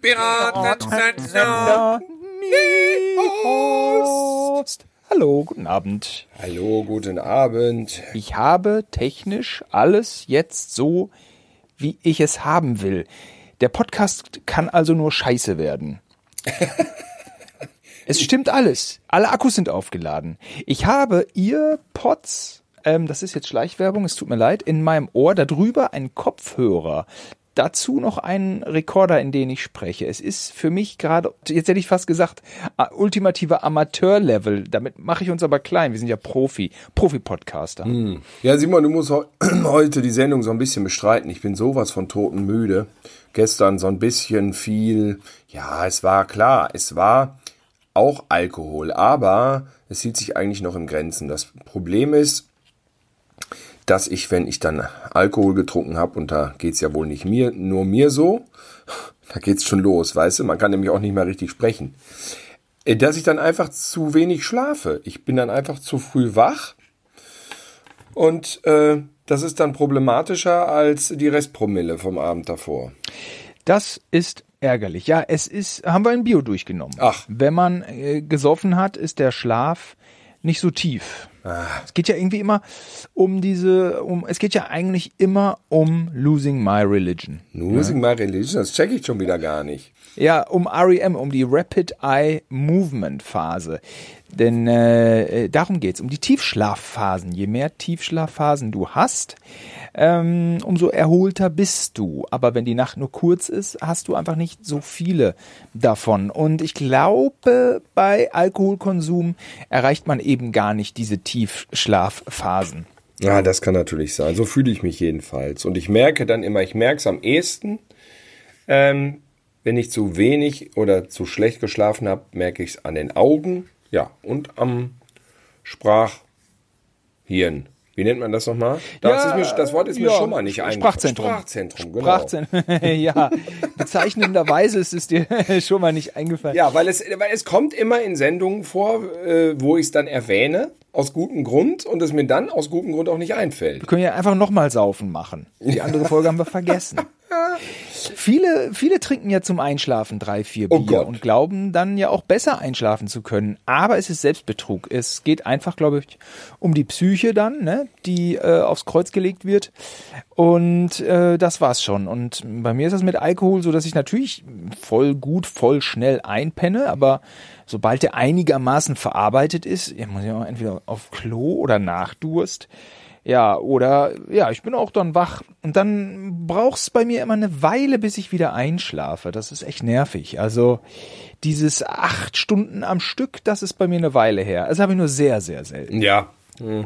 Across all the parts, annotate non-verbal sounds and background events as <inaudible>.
Piratensender Host. Hallo, guten Abend. Hallo, guten Abend. Ich habe technisch alles jetzt so, wie ich es haben will. Der Podcast kann also nur scheiße werden. <laughs> es stimmt alles. Alle Akkus sind aufgeladen. Ich habe ihr Pods, ähm, das ist jetzt Schleichwerbung, es tut mir leid, in meinem Ohr darüber einen Kopfhörer. Dazu noch einen Rekorder, in den ich spreche. Es ist für mich gerade, jetzt hätte ich fast gesagt, ultimative Amateur-Level. Damit mache ich uns aber klein. Wir sind ja Profi, Profi-Podcaster. Hm. Ja, Simon, du musst <clears throat> heute die Sendung so ein bisschen bestreiten. Ich bin sowas von totenmüde. Gestern so ein bisschen viel, ja, es war klar, es war auch Alkohol, aber es hielt sich eigentlich noch in Grenzen. Das Problem ist, dass ich, wenn ich dann Alkohol getrunken habe, und da geht's ja wohl nicht mir, nur mir so, <laughs> da geht's schon los, weißt du, man kann nämlich auch nicht mehr richtig sprechen, äh, dass ich dann einfach zu wenig schlafe. Ich bin dann einfach zu früh wach und äh, das ist dann problematischer als die Restpromille vom Abend davor. Das ist ärgerlich. Ja, es ist, haben wir ein Bio durchgenommen. Ach. Wenn man äh, gesoffen hat, ist der Schlaf nicht so tief. Ah. Es geht ja irgendwie immer um diese, um, es geht ja eigentlich immer um Losing My Religion. Losing ja? My Religion, das check ich schon wieder gar nicht. Ja, um REM, um die Rapid Eye Movement Phase. Denn äh, äh, darum geht's, um die Tiefschlafphasen. Je mehr Tiefschlafphasen du hast, ähm, umso erholter bist du. Aber wenn die Nacht nur kurz ist, hast du einfach nicht so viele davon. Und ich glaube, bei Alkoholkonsum erreicht man eben gar nicht diese Tiefschlafphasen. Ja, das kann natürlich sein. So fühle ich mich jedenfalls. Und ich merke dann immer, ich merke es am ehesten, ähm, wenn ich zu wenig oder zu schlecht geschlafen habe, merke ich es an den Augen ja, und am Sprachhirn. Wie nennt man das nochmal? Das, ja, mir, das Wort ist mir schon mal nicht eingefallen. Sprachzentrum. Sprachzentrum, genau. Sprachzentrum. <laughs> ja, bezeichnenderweise ist es dir <laughs> schon mal nicht eingefallen. Ja, weil es, weil es kommt immer in Sendungen vor, äh, wo ich es dann erwähne, aus gutem Grund, und es mir dann aus gutem Grund auch nicht einfällt. Wir können ja einfach nochmal saufen machen. Die andere Folge haben wir vergessen. <laughs> Viele, viele trinken ja zum Einschlafen drei, vier oh Bier oh und glauben dann ja auch besser einschlafen zu können. Aber es ist Selbstbetrug. Es geht einfach, glaube ich, um die Psyche dann, ne, die äh, aufs Kreuz gelegt wird. Und äh, das war's schon. Und bei mir ist das mit Alkohol so, dass ich natürlich voll gut, voll schnell einpenne, aber sobald der einigermaßen verarbeitet ist, ja, muss ich auch entweder auf Klo oder nach Durst ja, oder ja, ich bin auch dann wach und dann braucht's bei mir immer eine Weile, bis ich wieder einschlafe. Das ist echt nervig. Also dieses acht Stunden am Stück, das ist bei mir eine Weile her. Das habe ich nur sehr, sehr selten. Ja, hm.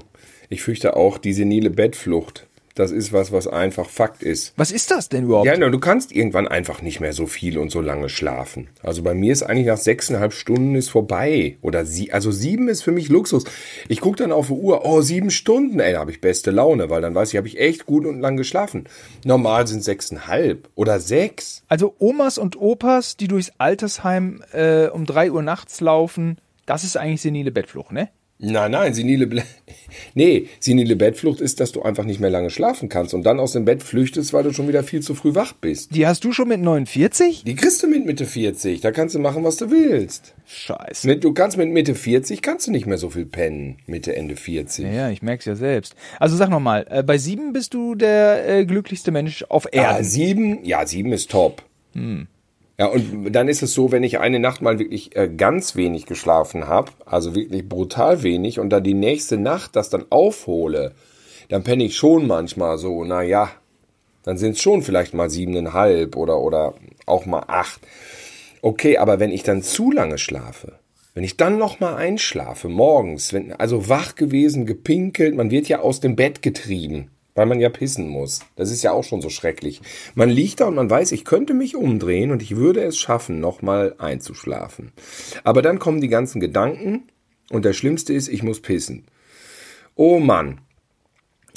ich fürchte auch die senile Bettflucht. Das ist was, was einfach Fakt ist. Was ist das denn überhaupt? Ja, na, du kannst irgendwann einfach nicht mehr so viel und so lange schlafen. Also bei mir ist eigentlich nach sechseinhalb Stunden ist vorbei. Oder sie, also sieben ist für mich Luxus. Ich gucke dann auf die Uhr, oh, sieben Stunden, ey, da habe ich beste Laune, weil dann weiß ich, habe ich echt gut und lang geschlafen. Normal sind sechseinhalb oder sechs. Also Omas und Opas, die durchs Altersheim äh, um drei Uhr nachts laufen, das ist eigentlich senile Bettflucht, ne? Nein, nein, senile, Ble <laughs> nee, senile Bettflucht ist, dass du einfach nicht mehr lange schlafen kannst und dann aus dem Bett flüchtest, weil du schon wieder viel zu früh wach bist. Die hast du schon mit 49? Die kriegst du mit Mitte 40. Da kannst du machen, was du willst. Scheiße. Mit, du kannst mit Mitte 40 kannst du nicht mehr so viel pennen. Mitte, Ende 40. Ja, ja ich merk's ja selbst. Also sag nochmal, äh, bei sieben bist du der äh, glücklichste Mensch auf Erden. Ja, sieben, ja, sieben ist top. Hm. Ja, und dann ist es so, wenn ich eine Nacht mal wirklich äh, ganz wenig geschlafen habe, also wirklich brutal wenig, und dann die nächste Nacht das dann aufhole, dann penne ich schon manchmal so, naja, dann sind es schon vielleicht mal siebeneinhalb oder, oder auch mal acht. Okay, aber wenn ich dann zu lange schlafe, wenn ich dann noch mal einschlafe morgens, wenn also wach gewesen, gepinkelt, man wird ja aus dem Bett getrieben weil man ja pissen muss. Das ist ja auch schon so schrecklich. Man liegt da und man weiß, ich könnte mich umdrehen und ich würde es schaffen, nochmal einzuschlafen. Aber dann kommen die ganzen Gedanken und der Schlimmste ist, ich muss pissen. Oh Mann.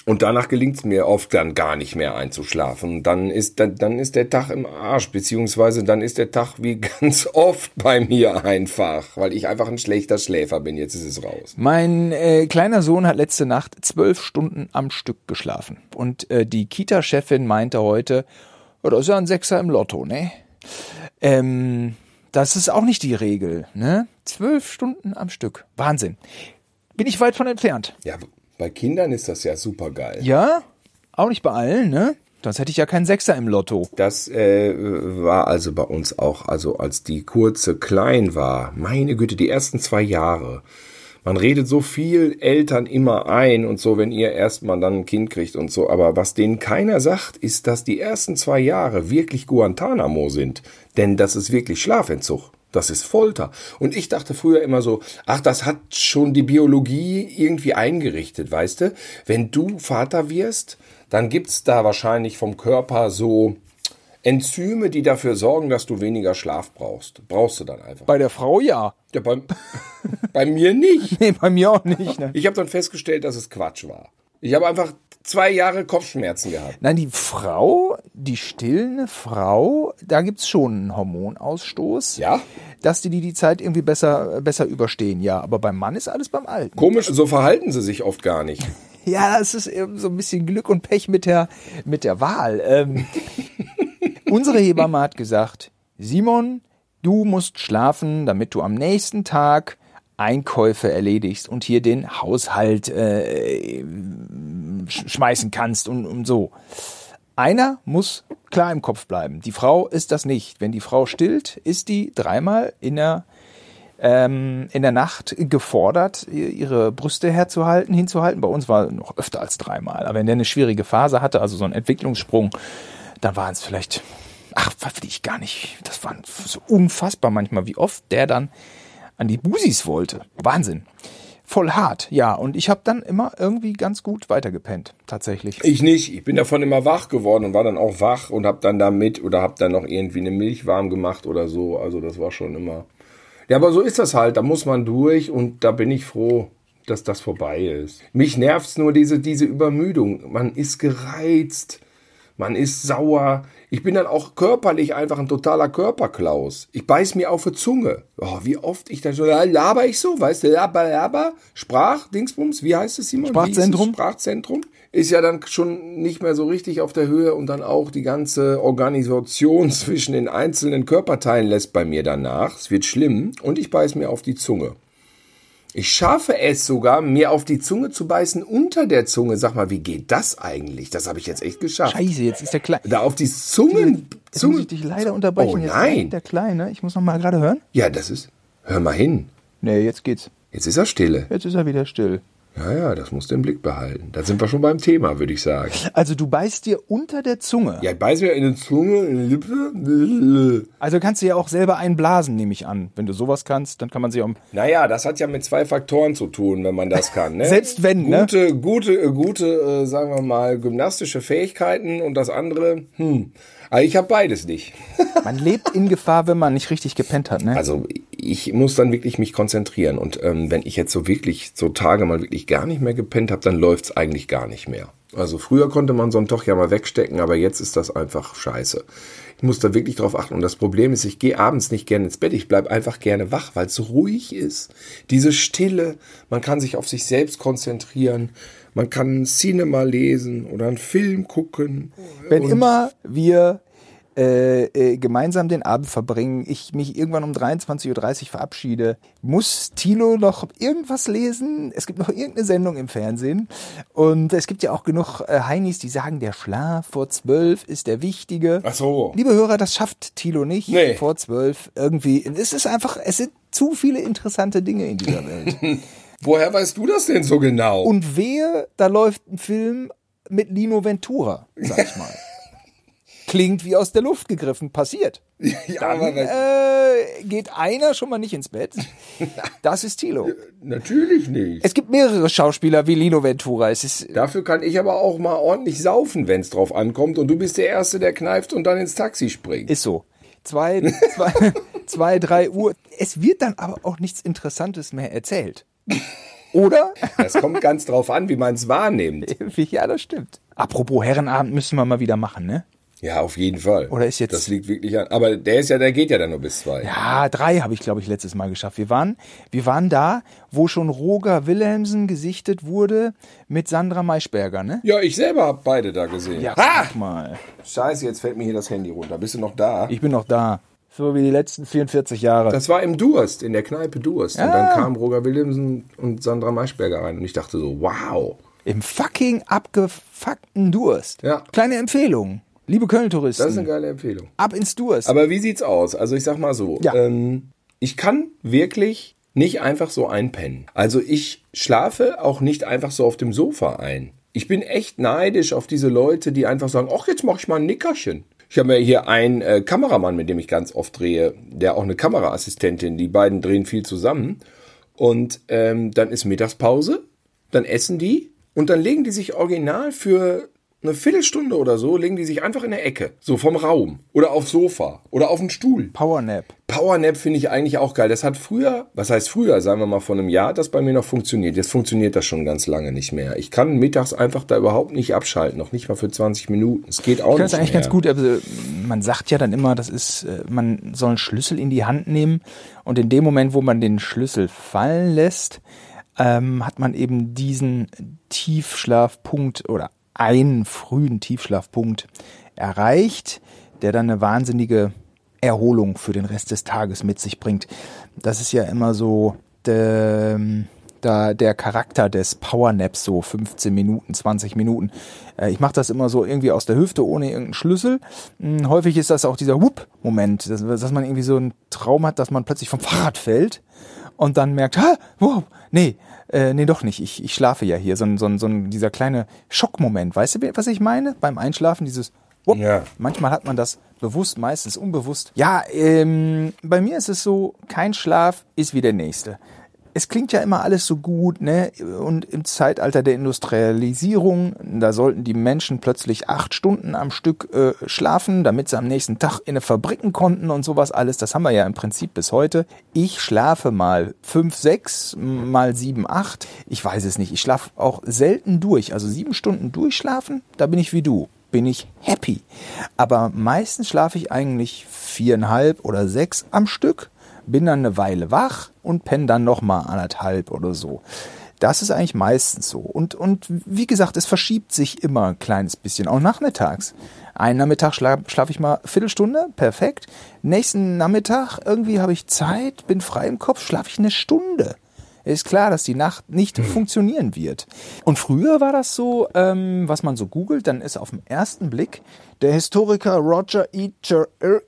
Und danach gelingt es mir oft dann gar nicht mehr einzuschlafen. Dann ist, dann, dann ist der Tag im Arsch, beziehungsweise dann ist der Tag wie <laughs> ganz oft bei mir einfach, weil ich einfach ein schlechter Schläfer bin. Jetzt ist es raus. Mein äh, kleiner Sohn hat letzte Nacht zwölf Stunden am Stück geschlafen. Und äh, die Kita-Chefin meinte heute, oh, das ist ja ein Sechser im Lotto, ne? Ähm, das ist auch nicht die Regel, ne? Zwölf Stunden am Stück. Wahnsinn. Bin ich weit von entfernt. Ja, bei Kindern ist das ja super geil. Ja, auch nicht bei allen, ne? Sonst hätte ich ja keinen Sechser im Lotto. Das äh, war also bei uns auch, also als die kurze klein war, meine Güte, die ersten zwei Jahre. Man redet so viel Eltern immer ein und so, wenn ihr erstmal dann ein Kind kriegt und so. Aber was denen keiner sagt, ist, dass die ersten zwei Jahre wirklich Guantanamo sind. Denn das ist wirklich Schlafentzug. Das ist Folter. Und ich dachte früher immer so, ach, das hat schon die Biologie irgendwie eingerichtet, weißt du? Wenn du Vater wirst, dann gibt's da wahrscheinlich vom Körper so Enzyme, die dafür sorgen, dass du weniger Schlaf brauchst. Brauchst du dann einfach. Bei der Frau ja. Ja, bei, <laughs> bei mir nicht. Nee, bei mir auch nicht. Ne? Ich habe dann festgestellt, dass es Quatsch war. Ich habe einfach zwei Jahre Kopfschmerzen gehabt. Nein, die Frau, die stillende Frau, da gibt's schon einen Hormonausstoß. Ja? Dass die die, die Zeit irgendwie besser, besser überstehen, ja. Aber beim Mann ist alles beim Alten. Komisch, so verhalten sie sich oft gar nicht. <laughs> Ja, das ist eben so ein bisschen Glück und Pech mit der, mit der Wahl. Ähm, <laughs> unsere Hebamme hat gesagt, Simon, du musst schlafen, damit du am nächsten Tag Einkäufe erledigst und hier den Haushalt äh, sch schmeißen kannst und, und so. Einer muss klar im Kopf bleiben. Die Frau ist das nicht. Wenn die Frau stillt, ist die dreimal in der ähm, in der Nacht gefordert, ihre Brüste herzuhalten, hinzuhalten. Bei uns war noch öfter als dreimal. Aber wenn der eine schwierige Phase hatte, also so einen Entwicklungssprung, dann waren es vielleicht, ach, will ich gar nicht. Das war so unfassbar manchmal, wie oft der dann an die Busis wollte. Wahnsinn. Voll hart, ja. Und ich habe dann immer irgendwie ganz gut weitergepennt, tatsächlich. Ich nicht. Ich bin davon immer wach geworden und war dann auch wach und habe dann damit oder habe dann noch irgendwie eine Milch warm gemacht oder so. Also das war schon immer. Ja, aber so ist das halt. Da muss man durch und da bin ich froh, dass das vorbei ist. Mich nervt's nur diese, diese Übermüdung. Man ist gereizt. Man ist sauer. Ich bin dann auch körperlich einfach ein totaler Körperklaus. Ich beiß mir auf die Zunge. Oh, wie oft ich da so, laber ich so, weißt du, laber, laber, Sprach, Dingsbums, wie heißt es, Simon? Sprachzentrum. Es? Sprachzentrum. Ist ja dann schon nicht mehr so richtig auf der Höhe und dann auch die ganze Organisation <laughs> zwischen den einzelnen Körperteilen lässt bei mir danach. Es wird schlimm und ich beiß mir auf die Zunge. Ich schaffe es sogar, mir auf die Zunge zu beißen unter der Zunge. Sag mal, wie geht das eigentlich? Das habe ich jetzt echt geschafft. Scheiße, jetzt ist der Kleine. Da auf die Zungen. Jetzt muss ich dich leider unterbrechen. Oh Jetzt nein. Der Kleine. Ich muss noch mal gerade hören. Ja, das ist. Hör mal hin. Nee, jetzt geht's. Jetzt ist er stille. Jetzt ist er wieder still. Ja, ja, das musst du im Blick behalten. Da sind wir schon beim Thema, würde ich sagen. Also du beißt dir unter der Zunge. Ja, ich beiß mir in die Zunge, in die Lippe. Also kannst du ja auch selber einblasen, nehme ich an. Wenn du sowas kannst, dann kann man sie auch. Naja, das hat ja mit zwei Faktoren zu tun, wenn man das kann. Ne? <laughs> Selbst wenn, ne? Gute, gute, äh, gute, äh, sagen wir mal, gymnastische Fähigkeiten und das andere, hm. Aber ich habe beides nicht. <laughs> Man lebt in Gefahr, wenn man nicht richtig gepennt hat, ne? Also ich muss dann wirklich mich konzentrieren. Und ähm, wenn ich jetzt so wirklich so Tage mal wirklich gar nicht mehr gepennt habe, dann läuft's eigentlich gar nicht mehr. Also früher konnte man so einen Tag ja mal wegstecken, aber jetzt ist das einfach scheiße. Ich muss da wirklich drauf achten. Und das Problem ist, ich gehe abends nicht gerne ins Bett. Ich bleib einfach gerne wach, weil es so ruhig ist. Diese Stille, man kann sich auf sich selbst konzentrieren. Man kann ein Cinema lesen oder einen Film gucken. Wenn immer wir äh, äh, gemeinsam den Abend verbringen, ich mich irgendwann um 23.30 Uhr verabschiede, muss Tilo noch irgendwas lesen. Es gibt noch irgendeine Sendung im Fernsehen. Und es gibt ja auch genug äh, Heinis, die sagen, der Schlaf vor zwölf ist der wichtige. Ach so. Liebe Hörer, das schafft Tilo nicht Nee. vor zwölf irgendwie. Es ist einfach, es sind zu viele interessante Dinge in dieser <laughs> Welt. Woher weißt du das denn so genau? Und wehe, da läuft ein Film mit Lino Ventura, sag ich mal. <laughs> Klingt wie aus der Luft gegriffen, passiert. <laughs> ja, Dann aber äh, geht einer schon mal nicht ins Bett. <laughs> Das ist Tilo. natürlich nicht. Es gibt mehrere Schauspieler wie Lino Ventura. Es ist Dafür kann ich aber auch mal ordentlich saufen, wenn es drauf ankommt. Und du bist der Erste, der kneift und dann ins Taxi springt. ist so. Zwei, zwei, <laughs> zwei, drei Uhr. Es wird dann aber auch nichts Interessantes mehr erzählt. Oder? Das kommt ganz drauf an, wie man es wahrnimmt. ja, das stimmt. Apropos Herrenabend müssen wir mal wieder machen, ne? Ja, auf jeden Fall. Oder ist jetzt- Das liegt wirklich an. Aber der ist ja, der geht ja dann nur bis zwei. Ja, drei habe ich, glaube ich, letztes Mal geschafft. Wir waren, wir waren da, wo schon Roger Wilhelmsen gesichtet wurde mit Sandra Maischberger, ne? Ja, ich selber habe beide da gesehen. Ja, ha! guck mal. Scheiße, jetzt fällt mir hier das Handy runter. Bist du noch da? Ich bin noch da. So wie die letzten 44 Jahre. Das war im Durst, in der Kneipe Durst. Und dann kamen Roger Williamson und Sandra Maischberger rein. Und ich dachte so, wow. Im fucking abgefuckten Durst. Ja. Kleine Empfehlung. Liebe Köln-Touristen. Das ist eine geile Empfehlung. ab ins Durst. Aber wie sieht's aus? Also ich sag mal so, Ja. ähm, ich kann wirklich nicht einfach so einpennen. Also ich schlafe auch nicht einfach so auf dem Sofa ein. Ich bin echt neidisch auf diese Leute, die einfach sagen, ach, jetzt mache ich mal ein Nickerchen. Ich habe ja hier einen äh, Kameramann, mit dem ich ganz oft drehe, der auch eine Kameraassistentin, die beiden drehen viel zusammen. Und ähm, dann ist Mittagspause, dann essen die und dann legen die sich original für eine Viertelstunde oder so, legen die sich einfach in der Ecke, so vom Raum oder aufs Sofa oder auf den Stuhl. Powernap. Powernap finde ich eigentlich auch geil. Das hat früher, was heißt früher, sagen wir mal vor einem Jahr, das bei mir noch funktioniert. Jetzt funktioniert das schon ganz lange nicht mehr. Ich kann mittags einfach da überhaupt nicht abschalten, noch nicht mal für 20 Minuten. Es geht auch Ich nicht es eigentlich mehr. ganz gut. Also, man sagt ja dann immer, das ist, äh, man soll einen Schlüssel in die Hand nehmen und in dem Moment, wo man den Schlüssel fallen lässt, ähm, hat man eben diesen Tiefschlafpunkt oder einen frühen Tiefschlafpunkt erreicht, der dann eine wahnsinnige Erholung für den Rest des Tages mit sich bringt. Das ist ja immer so der, da der Charakter des Powernaps, so 15 Minuten, 20 Minuten. Äh, ich mache das immer so irgendwie aus der Hüfte ohne irgendeinen Schlüssel. Hm, Häufig ist das auch dieser Whoop-Moment, dass man irgendwie so einen Traum hat, dass man plötzlich vom Fahrrad fällt und dann merkt, ha, wow, nee, äh, nee, doch nicht, ich, ich schlafe ja hier. So ein, so ein, so ein, dieser kleine Schockmoment, weißt du, was ich meine? Beim Einschlafen, dieses Wupp. Ja. Manchmal hat man das bewusst, meistens unbewusst. Ja, ähm, bei mir ist es so, kein Schlaf ist wie der nächste. Es klingt ja immer alles so gut, ne? Und im Zeitalter der Industrialisierung, da sollten die Menschen plötzlich acht Stunden am Stück äh, schlafen, damit sie am nächsten Tag in eine Fabriken konnten und sowas alles. Das haben wir ja im Prinzip bis heute. Ich schlafe mal fünf, sechs, mal sieben, acht. Ich weiß es nicht. Ich schlafe auch selten durch. Also sieben Stunden durchschlafen, da bin ich wie du bin ich happy. Aber meistens schlafe ich eigentlich viereinhalb oder sechs am Stück, bin dann eine Weile wach und penne dann nochmal anderthalb oder so. Das ist eigentlich meistens so. Und, und wie gesagt, es verschiebt sich immer ein kleines bisschen, auch nachmittags. Einen Nachmittag schlafe schlaf ich mal Viertelstunde, perfekt. Nächsten Nachmittag irgendwie habe ich Zeit, bin frei im Kopf, schlafe ich eine Stunde ist klar, dass die Nacht nicht funktionieren wird. Und früher war das so, ähm, was man so googelt, dann ist auf den ersten Blick der Historiker Roger E.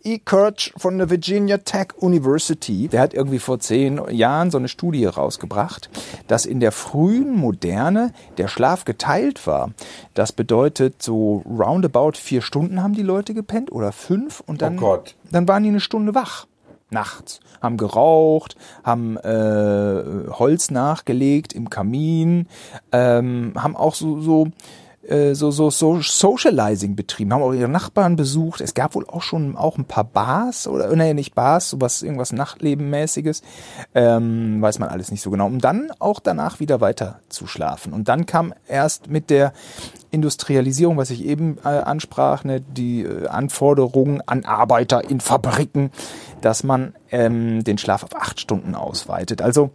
E. Kirch von der Virginia Tech University, der hat irgendwie vor zehn Jahren so eine Studie rausgebracht, dass in der frühen Moderne der Schlaf geteilt war. Das bedeutet, so roundabout vier Stunden haben die Leute gepennt oder fünf und dann, Oh Gott. dann waren die eine Stunde wach nachts, haben geraucht, haben äh, Holz nachgelegt im Kamin, ähm, haben auch so so äh, so, so, so Socializing betrieben, haben auch ihre Nachbarn besucht. Es gab wohl auch schon auch ein paar Bars oder nee, nicht Bars, sowas, irgendwas Nachtlebenmäßiges. Ähm, weiß man alles nicht so genau. Um dann auch danach wieder weiter zu schlafen. Und dann kam erst mit der Industrialisierung, was ich eben äh, ansprach, ne, die äh, Anforderungen an Arbeiter in Fabriken, dass man ähm, den Schlaf auf acht Stunden ausweitet. Also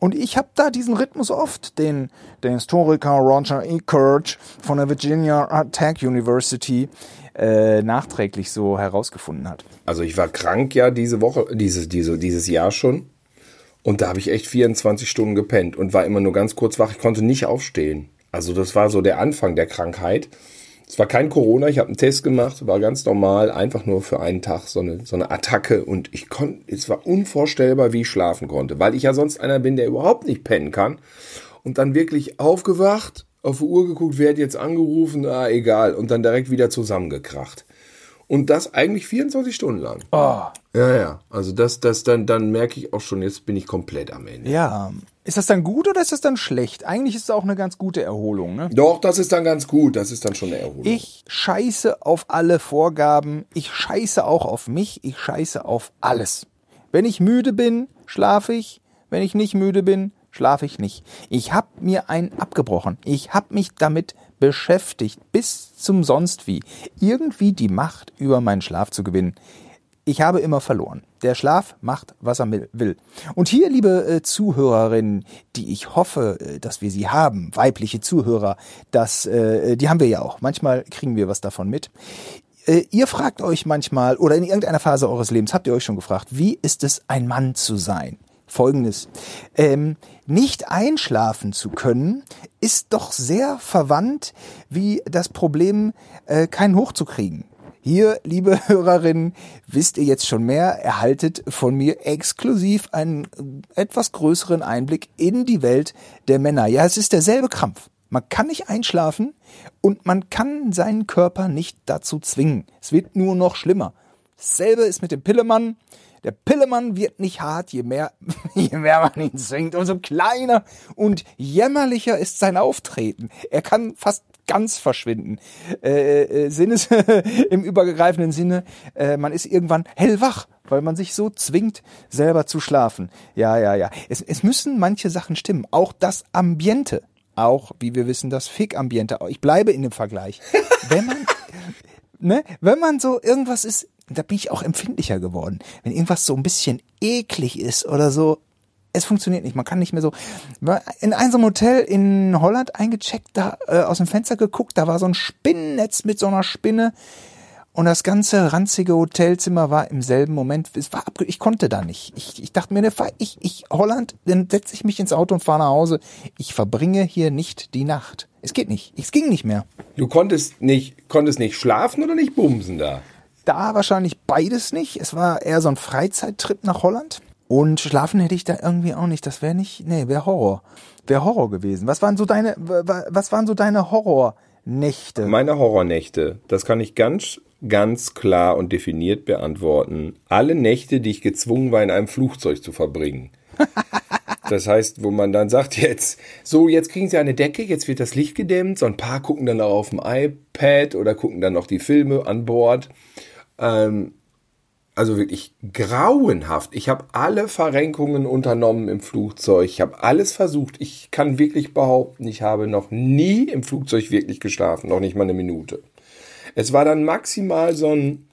und ich habe da diesen Rhythmus oft, den der Historiker Roger E. Kirch von der Virginia Tech University äh, nachträglich so herausgefunden hat. Also ich war krank ja diese Woche, diese, diese, dieses Jahr schon. Und da habe ich echt 24 Stunden gepennt und war immer nur ganz kurz wach. Ich konnte nicht aufstehen. Also das war so der Anfang der Krankheit. Es war kein Corona, ich habe einen Test gemacht, war ganz normal, einfach nur für einen Tag so eine, so eine Attacke und ich konnte, es war unvorstellbar, wie ich schlafen konnte, weil ich ja sonst einer bin, der überhaupt nicht pennen kann. Und dann wirklich aufgewacht, auf die Uhr geguckt, wer hat jetzt angerufen, ah, egal, und dann direkt wieder zusammengekracht. Und das eigentlich 24 Stunden lang. Oh, Ja, ja. Also das, das dann, dann merke ich auch schon, jetzt bin ich komplett am Ende. ja. Ist das dann gut oder ist das dann schlecht? Eigentlich ist es auch eine ganz gute Erholung, ne? Doch, das ist dann ganz gut. Das ist dann schon eine Erholung. Ich scheiße auf alle Vorgaben. Ich scheiße auch auf mich. Ich scheiße auf alles. Wenn ich müde bin, schlafe ich. Wenn ich nicht müde bin, schlafe ich nicht. Ich habe mir einen abgebrochen. Ich habe mich damit beschäftigt, bis zum sonst wie, irgendwie die Macht über meinen Schlaf zu gewinnen. Ich habe immer verloren. Der Schlaf macht, was er will. Und hier, liebe äh, Zuhörerinnen, die ich hoffe, äh, dass wir sie haben, weibliche Zuhörer, das, äh, die haben wir ja auch. Manchmal kriegen wir was davon mit. Äh, ihr fragt euch manchmal, oder in irgendeiner Phase eures Lebens habt ihr euch schon gefragt, wie ist es, ein Mann zu sein? Folgendes. Ähm, nicht einschlafen zu können, ist doch sehr verwandt wie das Problem, äh, keinen hochzukriegen. Hier, liebe <laughs> Hörerinnen, wisst ihr jetzt schon mehr, erhaltet von mir exklusiv einen etwas größeren Einblick in die Welt der Männer. Ja, es ist derselbe Krampf. Man kann nicht einschlafen und man kann seinen Körper nicht dazu zwingen. Es wird nur noch schlimmer. Dasselbe ist mit dem Pillemann. Der Pillemann wird nicht hart, je mehr, <laughs> je mehr man ihn zwingt, umso kleiner und jämmerlicher ist sein Auftreten. Er kann fast ganz verschwinden. Äh, äh, Sinnes <laughs> im übergreifenden Sinne, äh, man ist irgendwann hellwach, weil man sich so zwingt, selber zu schlafen. Ja, ja, ja. Es, es müssen manche Sachen stimmen. Auch das Ambiente. Auch, wie wir wissen, das Fick-Ambiente. Ich bleibe in dem Vergleich. Wenn man, <laughs> ne, wenn man so irgendwas ist, da bin ich auch empfindlicher geworden. Wenn irgendwas so ein bisschen eklig ist oder so, es funktioniert nicht. Man kann nicht mehr so. In einem Hotel in Holland eingecheckt, da äh, aus dem Fenster geguckt, da war so ein Spinnennetz mit so einer Spinne. Und das ganze ranzige Hotelzimmer war im selben Moment, es war abge ich konnte da nicht. Ich, ich dachte mir, ne, ich, ich, Holland, dann setze ich mich ins Auto und fahre nach Hause. Ich verbringe hier nicht die Nacht. Es geht nicht. Es ging nicht mehr. Du konntest nicht, konntest nicht schlafen oder nicht bumsen da? Da wahrscheinlich beides nicht. Es war eher so ein Freizeittrip nach Holland. Und schlafen hätte ich da irgendwie auch nicht. Das wäre nicht, nee, wäre Horror. Wäre Horror gewesen. Was waren so deine, was waren so deine Horrornächte? Meine Horrornächte, das kann ich ganz, ganz klar und definiert beantworten. Alle Nächte, die ich gezwungen war, in einem Flugzeug zu verbringen. <laughs> Das heißt, wo man dann sagt jetzt, so, jetzt kriegen sie eine Decke, jetzt wird das Licht gedämmt, so ein paar gucken dann auch auf dem iPad oder gucken dann noch die Filme an Bord. Ähm, also wirklich grauenhaft. Ich habe alle Verrenkungen unternommen im Flugzeug. Ich habe alles versucht. Ich kann wirklich behaupten, ich habe noch nie im Flugzeug wirklich geschlafen, noch nicht mal eine Minute. Es war dann maximal so ein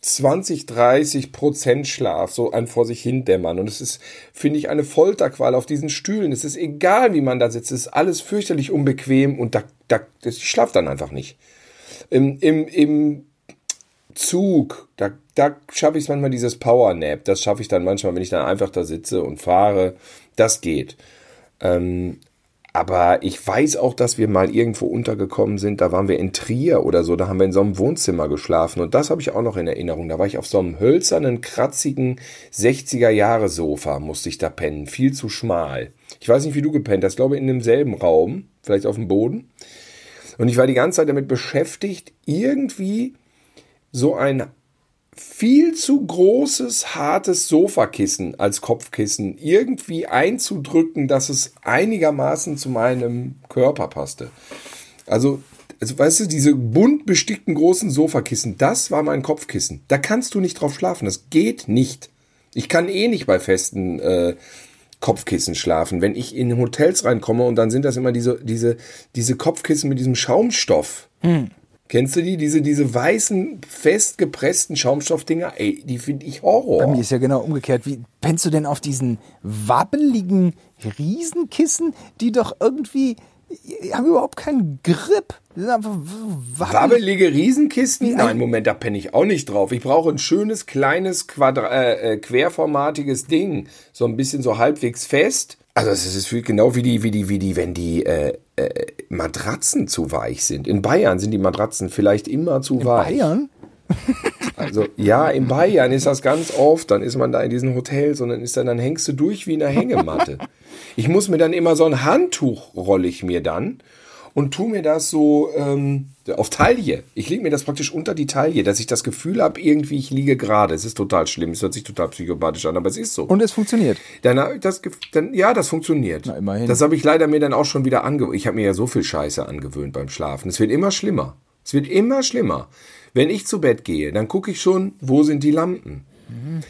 20, 30 Prozent Schlaf, so ein vor sich hin dämmern. Und es ist, finde ich, eine Folterqual auf diesen Stühlen. Es ist egal, wie man da sitzt. Es ist alles fürchterlich unbequem und da, da, ich schlafe dann einfach nicht. Im, im, im Zug, da, da schaffe ich manchmal dieses Power Nap. Das schaffe ich dann manchmal, wenn ich dann einfach da sitze und fahre. Das geht. Ähm, aber ich weiß auch, dass wir mal irgendwo untergekommen sind. Da waren wir in Trier oder so. Da haben wir in so einem Wohnzimmer geschlafen. Und das habe ich auch noch in Erinnerung. Da war ich auf so einem hölzernen, kratzigen 60er-Jahre-Sofa, musste ich da pennen. Viel zu schmal. Ich weiß nicht, wie du gepennt hast. Ich glaube, in demselben Raum. Vielleicht auf dem Boden. Und ich war die ganze Zeit damit beschäftigt, irgendwie so ein viel zu großes, hartes Sofakissen als Kopfkissen irgendwie einzudrücken, dass es einigermaßen zu meinem Körper passte. Also, also weißt du, diese bunt bestickten großen Sofakissen, das war mein Kopfkissen. Da kannst du nicht drauf schlafen, das geht nicht. Ich kann eh nicht bei festen äh, Kopfkissen schlafen. Wenn ich in Hotels reinkomme und dann sind das immer diese, diese, diese Kopfkissen mit diesem Schaumstoff. Hm. Kennst du die? Diese, diese weißen, festgepressten Schaumstoffdinger? Ey, die finde ich Horror. Bei mir ist ja genau umgekehrt. Wie pennst du denn auf diesen wabbeligen Riesenkissen, die doch irgendwie die haben überhaupt keinen Grip. Wabbelige Riesenkisten? Nein, Moment, da penne ich auch nicht drauf. Ich brauche ein schönes, kleines, Quadra äh, äh, querformatiges Ding. So ein bisschen so halbwegs fest. Also es ist genau wie die, wie die, wie die, wenn die äh, äh, Matratzen zu weich sind. In Bayern sind die Matratzen vielleicht immer zu in weich. In Bayern? Also ja, in Bayern ist das ganz oft, dann ist man da in diesen Hotels und dann ist dann, dann hängst du durch wie in einer Hängematte. Ich muss mir dann immer so ein Handtuch rolle ich mir dann und tu mir das so ähm, auf Taille. Ich lege mir das praktisch unter die Taille, dass ich das Gefühl habe, irgendwie ich liege gerade. Es ist total schlimm, es hört sich total psychopathisch an, aber es ist so. Und es funktioniert. Dann, das, dann, ja, das funktioniert. Na, immerhin. Das habe ich leider mir dann auch schon wieder angewöhnt. Ich habe mir ja so viel Scheiße angewöhnt beim Schlafen. Es wird immer schlimmer. Es wird immer schlimmer. Wenn ich zu Bett gehe, dann gucke ich schon, wo sind die Lampen. Mhm.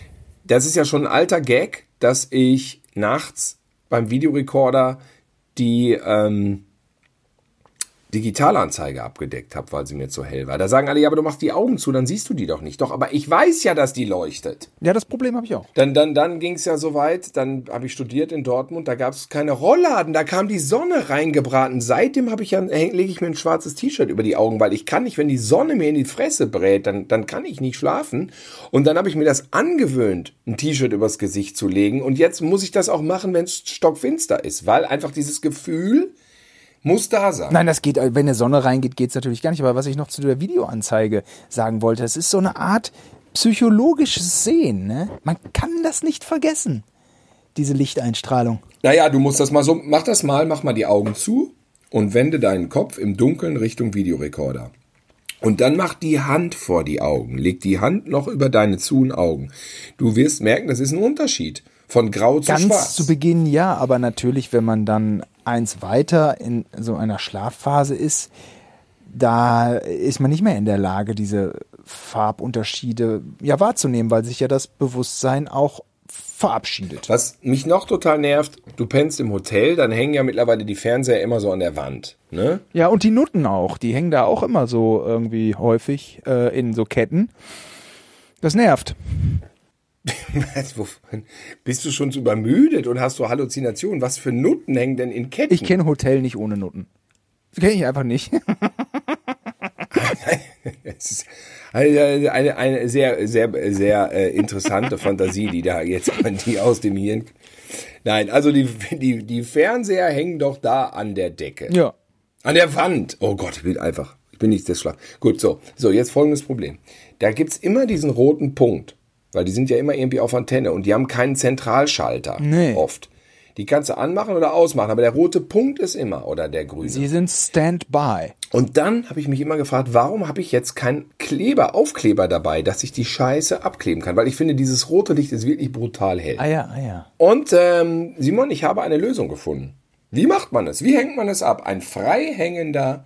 Das ist ja schon ein alter Gag, dass ich nachts beim Videorekorder die ähm, Digitalanzeige abgedeckt habe, weil sie mir zu hell war. Da sagen alle, ja, aber du machst die Augen zu, dann siehst du die doch nicht. Doch, aber ich weiß ja, dass die leuchtet. Ja, das Problem habe ich auch. Dann, dann, dann ging es ja so weit, dann habe ich studiert in Dortmund, da gab es keine Rollladen, da kam die Sonne reingebraten. Seitdem habe ich ja, lege ich mir ein schwarzes T-Shirt über die Augen, weil ich kann nicht, wenn die Sonne mir in die Fresse brät, dann, dann kann ich nicht schlafen. Und dann habe ich mir das angewöhnt, ein T-Shirt übers Gesicht zu legen. Und jetzt muss ich das auch machen, wenn es stockfinster ist, weil einfach dieses Gefühl, muss da sein. Nein, das geht, wenn eine Sonne reingeht, geht's natürlich gar nicht. Aber was ich noch zu der Videoanzeige sagen wollte, es ist so eine Art psychologisches Sehen. Ne? Man kann das nicht vergessen, diese Lichteinstrahlung. Naja, du musst das mal so, mach das mal, mach mal die Augen zu und wende deinen Kopf im Dunkeln Richtung Videorekorder. Und dann mach die Hand vor die Augen. Leg die Hand noch über deine zuen Augen. Du wirst merken, das ist ein Unterschied. Von grau zu Ganz schwarz. zu Beginn ja, aber natürlich, wenn man dann eins weiter in so einer Schlafphase ist, da ist man nicht mehr in der Lage, diese Farbunterschiede ja wahrzunehmen, weil sich ja das Bewusstsein auch verabschiedet. Was mich noch total nervt, du pennst im Hotel, dann hängen ja mittlerweile die Fernseher immer so an der Wand. Ne? Ja, und die Nutten auch, die hängen da auch immer so irgendwie häufig äh, in so Ketten. Das nervt. <laughs> Bist du schon so übermüdet und hast du Halluzinationen? Was für Nutten hängen denn in Ketten? Ich kenne Hotel nicht ohne Nutten. Kenne ich einfach nicht. <laughs> <laughs> Es ist eine, eine, eine sehr, sehr, sehr äh, interessante Fantasie, die da jetzt die aus dem Hirn. Nein, also die, die, die Fernseher hängen doch da an der Decke. ja. An der Wand. Oh Gott, ich bin einfach. Ich bin nicht das Schlag. Gut, so. So, jetzt folgendes Problem. Da gibt's immer diesen roten Punkt. Weil die sind ja immer irgendwie auf Antenne und die haben keinen Zentralschalter. Nee. Oft. Die kannst du anmachen oder ausmachen, aber der rote Punkt ist immer oder der grüne. Sie sind Standby. Und dann habe ich mich immer gefragt, warum habe ich jetzt keinen Kleber, Aufkleber dabei, dass ich die Scheiße abkleben kann? Weil ich finde, dieses rote Licht ist wirklich brutal hell. Ah ja, ah ja. Und ähm, Simon, ich habe eine Lösung gefunden. Wie macht man es? Wie hängt man es ab? Ein frei hängender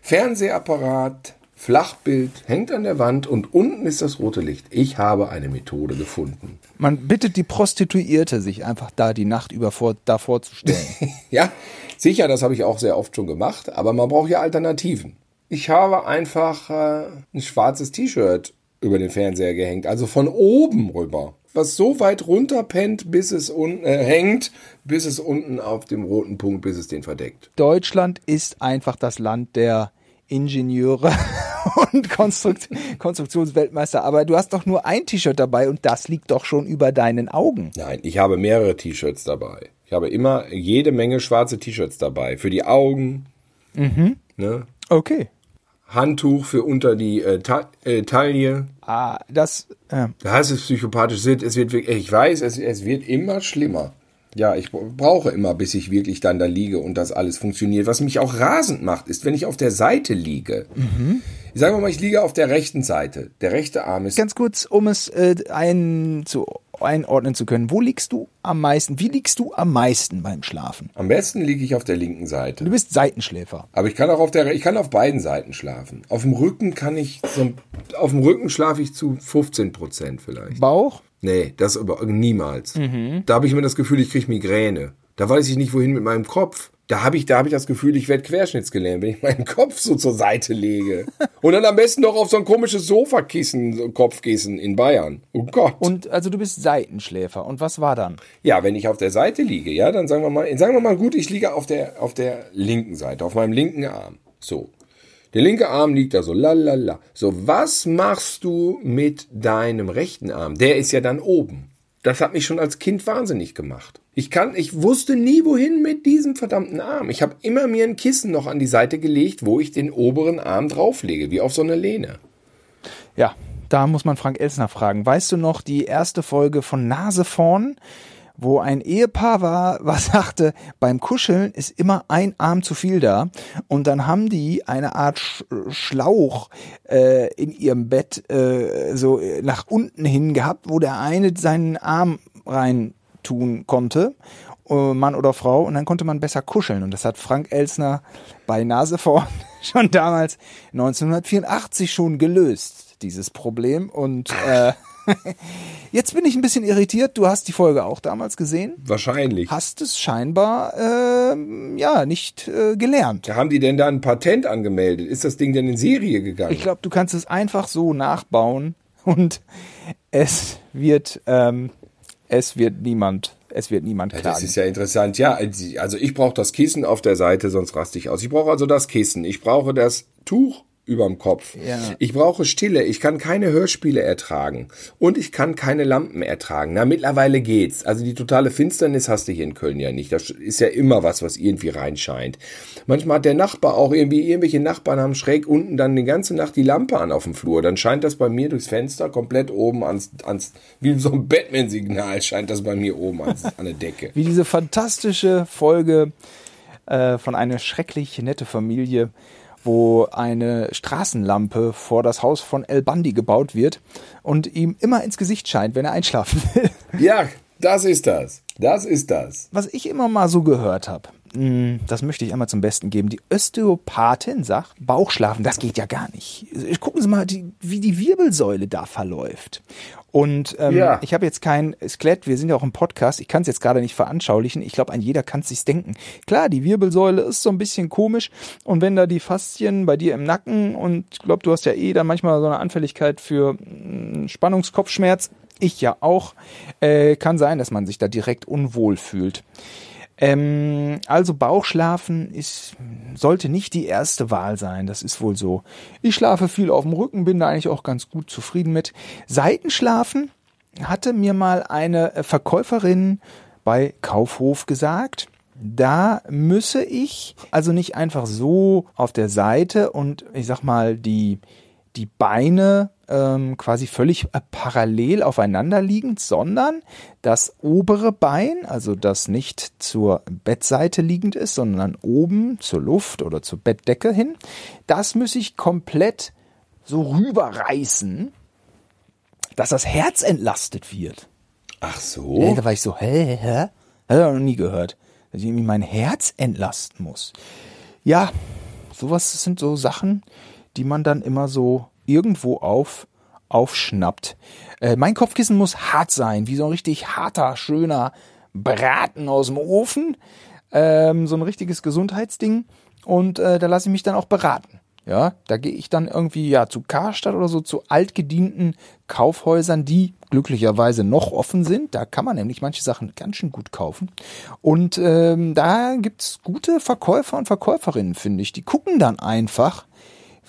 Fernsehapparat, Flachbild, hängt an der Wand und unten ist das rote Licht. Ich habe eine Methode gefunden. Man bittet die Prostituierte, sich einfach da die Nacht über vor, da vorzustellen. <laughs> Ja, sicher, das habe ich auch sehr oft schon gemacht, aber man braucht ja Alternativen. Ich habe einfach äh, ein schwarzes T-Shirt über den Fernseher gehängt, also von oben rüber. Was so weit runterpennt, bis es unten äh, hängt, bis es unten auf dem roten Punkt, bis es den verdeckt. Deutschland ist einfach das Land der Ingenieure <laughs> und Konstrukt Konstruktionsweltmeister. Aber du hast doch nur ein T-Shirt dabei und das liegt doch schon über deinen Augen. Nein, ich habe mehrere T-Shirts dabei. Ich habe immer jede Menge schwarze T-Shirts dabei. Für die Augen, ne? Okay. Handtuch für unter die äh, Ta äh, Taille. Ah, das. Äh, Da heißt es psychopathisch. Es wird ich weiß, es, es wird immer schlimmer. Ja, ich brauche immer, bis ich wirklich dann da liege und das alles funktioniert. Was mich auch rasend macht, ist, wenn ich auf der Seite liege. Sagen wir mal, ich liege auf der rechten Seite. Der rechte Arm ist ganz kurz, um es äh, ein, zu, einordnen zu können. Wo liegst du am meisten? Wie liegst du am meisten beim Schlafen? am besten liege ich auf der linken Seite. Du bist Seitenschläfer. Aber ich kann auch auf der, ich kann auf beiden Seiten schlafen. Auf dem Rücken kann ich, so, auf dem Rücken schlafe ich zu 15 Prozent vielleicht. Bauch? Nee, das aber niemals. Da habe ich immer das Gefühl, ich kriege Migräne. Da weiß ich nicht, wohin mit meinem Kopf. Da habe ich, da habe ich das Gefühl, ich werde querschnittsgelähmt, wenn ich <laughs> meinen Kopf so zur Seite lege. Und dann am besten noch auf so ein komisches Sofakissen, so Kopfkissen in Bayern. Oh Gott. Und also du bist Seitenschläfer. Und was war dann? Ja, wenn ich auf der Seite liege, ja, dann sagen wir mal, sagen wir mal gut, ich liege auf der, auf der linken Seite, auf meinem linken Arm. So. Der linke Arm liegt da so, lalala. So, was machst du mit deinem rechten Arm? Der ist ja dann oben. Das hat mich schon als Kind wahnsinnig gemacht. Ich kann, ich wusste nie, wohin mit diesem verdammten Arm. Ich habe immer mir ein Kissen noch an die Seite gelegt, wo ich den oberen Arm drauflege, wie auf so eine Lehne. Ja, da muss man Frank Elsner fragen. Weißt du noch die erste Folge von Nase vorn, wo ein Ehepaar war, was sagte, beim Kuscheln ist immer ein Arm zu viel da. Und dann haben die eine Art Sch Schlauch äh, in ihrem Bett äh, so nach unten hin gehabt, wo der eine seinen Arm rein tun konnte. äh, Mann oder Frau und dann konnte man besser kuscheln und das hat Frank Elsner bei Nase vorn <laughs> schon damals 1984 schon gelöst dieses Problem und äh, <laughs> Jetzt bin ich ein bisschen irritiert. Du hast die Folge auch damals gesehen. Wahrscheinlich. Hast es scheinbar ähm, ja nicht äh, gelernt. Haben die denn da ein Patent angemeldet? Ist das Ding denn in Serie gegangen? Ich glaube, du kannst es einfach so nachbauen und es wird ähm, es wird niemand es wird niemand klagen. Das ist ja interessant. Ja, also ich brauche das Kissen auf der Seite, sonst raste ich aus. Ich brauche also das Kissen. Ich brauche das Tuch überm Kopf. Ja. Ich brauche Stille. Ich kann keine Hörspiele ertragen. Und ich kann keine Lampen ertragen. Na, mittlerweile geht's. Also die totale Finsternis hast du hier in Köln ja nicht. Das ist ja immer was, was irgendwie reinscheint. Manchmal hat der Nachbar auch irgendwie, irgendwelche Nachbarn haben schräg unten dann die ganze Nacht die Lampe an auf dem Flur. Dann scheint das bei mir durchs Fenster komplett oben ans, ans wie so ein Batman-Signal scheint das bei mir oben ans, an der Decke. <laughs> Wie diese fantastische Folge äh, von einer schrecklich nette Familie, wo eine Straßenlampe vor das Haus von El Bandi gebaut wird und ihm immer ins Gesicht scheint, wenn er einschlafen <laughs> will. Ja, das ist das. Das ist das. Was ich immer mal so gehört habe, das möchte ich einmal zum Besten geben. Die Osteopathin sagt, Bauchschlafen, das geht ja gar nicht. Gucken Sie mal, die, wie die Wirbelsäule da verläuft. Und ähm, Ja. ich habe jetzt kein Skelett, wir sind ja auch im Podcast, ich kann es jetzt gerade nicht veranschaulichen. Ich glaube, ein jeder kann es sich denken. Klar, die Wirbelsäule ist so ein bisschen komisch und wenn da die Faszien bei dir im Nacken und ich glaube, du hast ja eh da manchmal so eine Anfälligkeit für mm, Spannungskopfschmerz, ich ja auch, äh, kann sein, dass man sich da direkt unwohl fühlt. Ähm, also Bauchschlafen ist, sollte nicht die erste Wahl sein, das ist wohl so. Ich schlafe viel auf dem Rücken, bin da eigentlich auch ganz gut zufrieden mit. Seitenschlafen hatte mir mal eine äh, Verkäuferin bei Kaufhof gesagt. Da müsse ich also nicht einfach so auf der Seite und ich sag mal die die Beine ähm, quasi völlig äh, parallel aufeinander liegend, sondern das obere Bein, also das nicht zur Bettseite liegend ist, sondern oben zur Luft oder zur Bettdecke hin, das muss ich komplett so rüberreißen, dass das Herz entlastet wird. Ach Ja, so. Da war ich so, hä, hä, hä? Hat er noch nie gehört. Dass ich irgendwie mein Herz entlasten muss. Ja, sowas sind so Sachen, die man dann immer so irgendwo auf, aufschnappt. Äh, mein Kopfkissen muss hart sein, wie so ein richtig harter, schöner Braten aus dem Ofen. Ähm, so ein richtiges Gesundheitsding. Und äh, da lasse ich mich dann auch beraten. Ja, da gehe ich dann irgendwie ja zu Karstadt oder so zu altgedienten Kaufhäusern, die glücklicherweise noch offen sind. Da kann man nämlich manche Sachen ganz schön gut kaufen. Und ähm, da gibt's gute Verkäufer und Verkäuferinnen, finde ich. Die gucken dann einfach,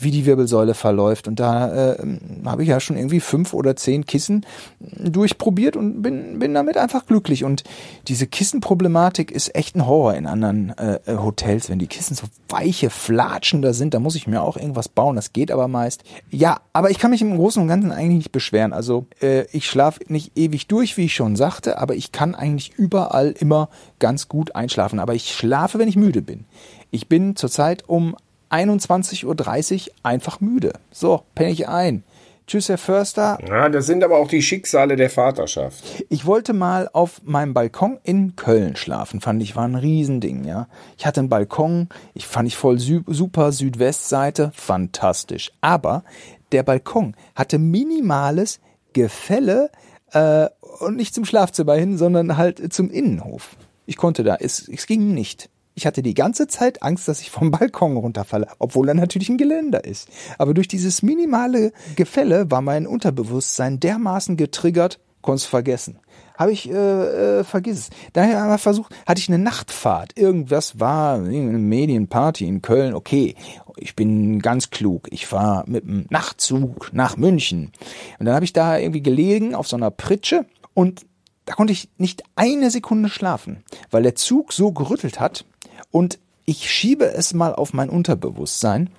wie die Wirbelsäule verläuft. Und da äh, habe ich ja schon irgendwie fünf oder zehn Kissen durchprobiert und bin, bin damit einfach glücklich. Und diese Kissenproblematik ist echt ein Horror in anderen äh, Hotels, wenn die Kissen so weiche, flatschender sind. Da muss ich mir auch irgendwas bauen. Das geht aber meist. Ja, aber ich kann mich im Großen und Ganzen eigentlich nicht beschweren. Also äh, ich schlafe nicht ewig durch, wie ich schon sagte, aber ich kann eigentlich überall immer ganz gut einschlafen. Aber ich schlafe, wenn ich müde bin. Ich bin zurzeit um 21.30 Uhr einfach müde. So, penne ich ein. Tschüss, Herr Förster. Ja, das sind aber auch die Schicksale der Vaterschaft. Ich wollte mal auf meinem Balkon in Köln schlafen, fand ich, war ein Riesending, ja. Ich hatte einen Balkon, ich fand ich voll sü super Südwestseite, fantastisch. Aber der Balkon hatte minimales Gefälle äh, und nicht zum Schlafzimmer hin, sondern halt zum Innenhof. Ich konnte da, es, es ging nicht. Ich hatte die ganze Zeit Angst, dass ich vom <laughs> Balkon runterfalle, obwohl er natürlich ein Geländer ist. Aber durch dieses minimale Gefälle war mein Unterbewusstsein dermaßen getriggert, konnt's vergessen. Habe ich, äh, äh, vergiss es. Daher aber versucht, hatte ich eine Nachtfahrt. Irgendwas war, eine Medienparty in Köln. Okay, ich bin ganz klug. Ich fahre mit dem Nachtzug nach München. Und dann habe ich da irgendwie gelegen auf so einer Pritsche und da konnte ich nicht eine Sekunde schlafen, weil der Zug so gerüttelt hat und ich schiebe es mal auf mein Unterbewusstsein.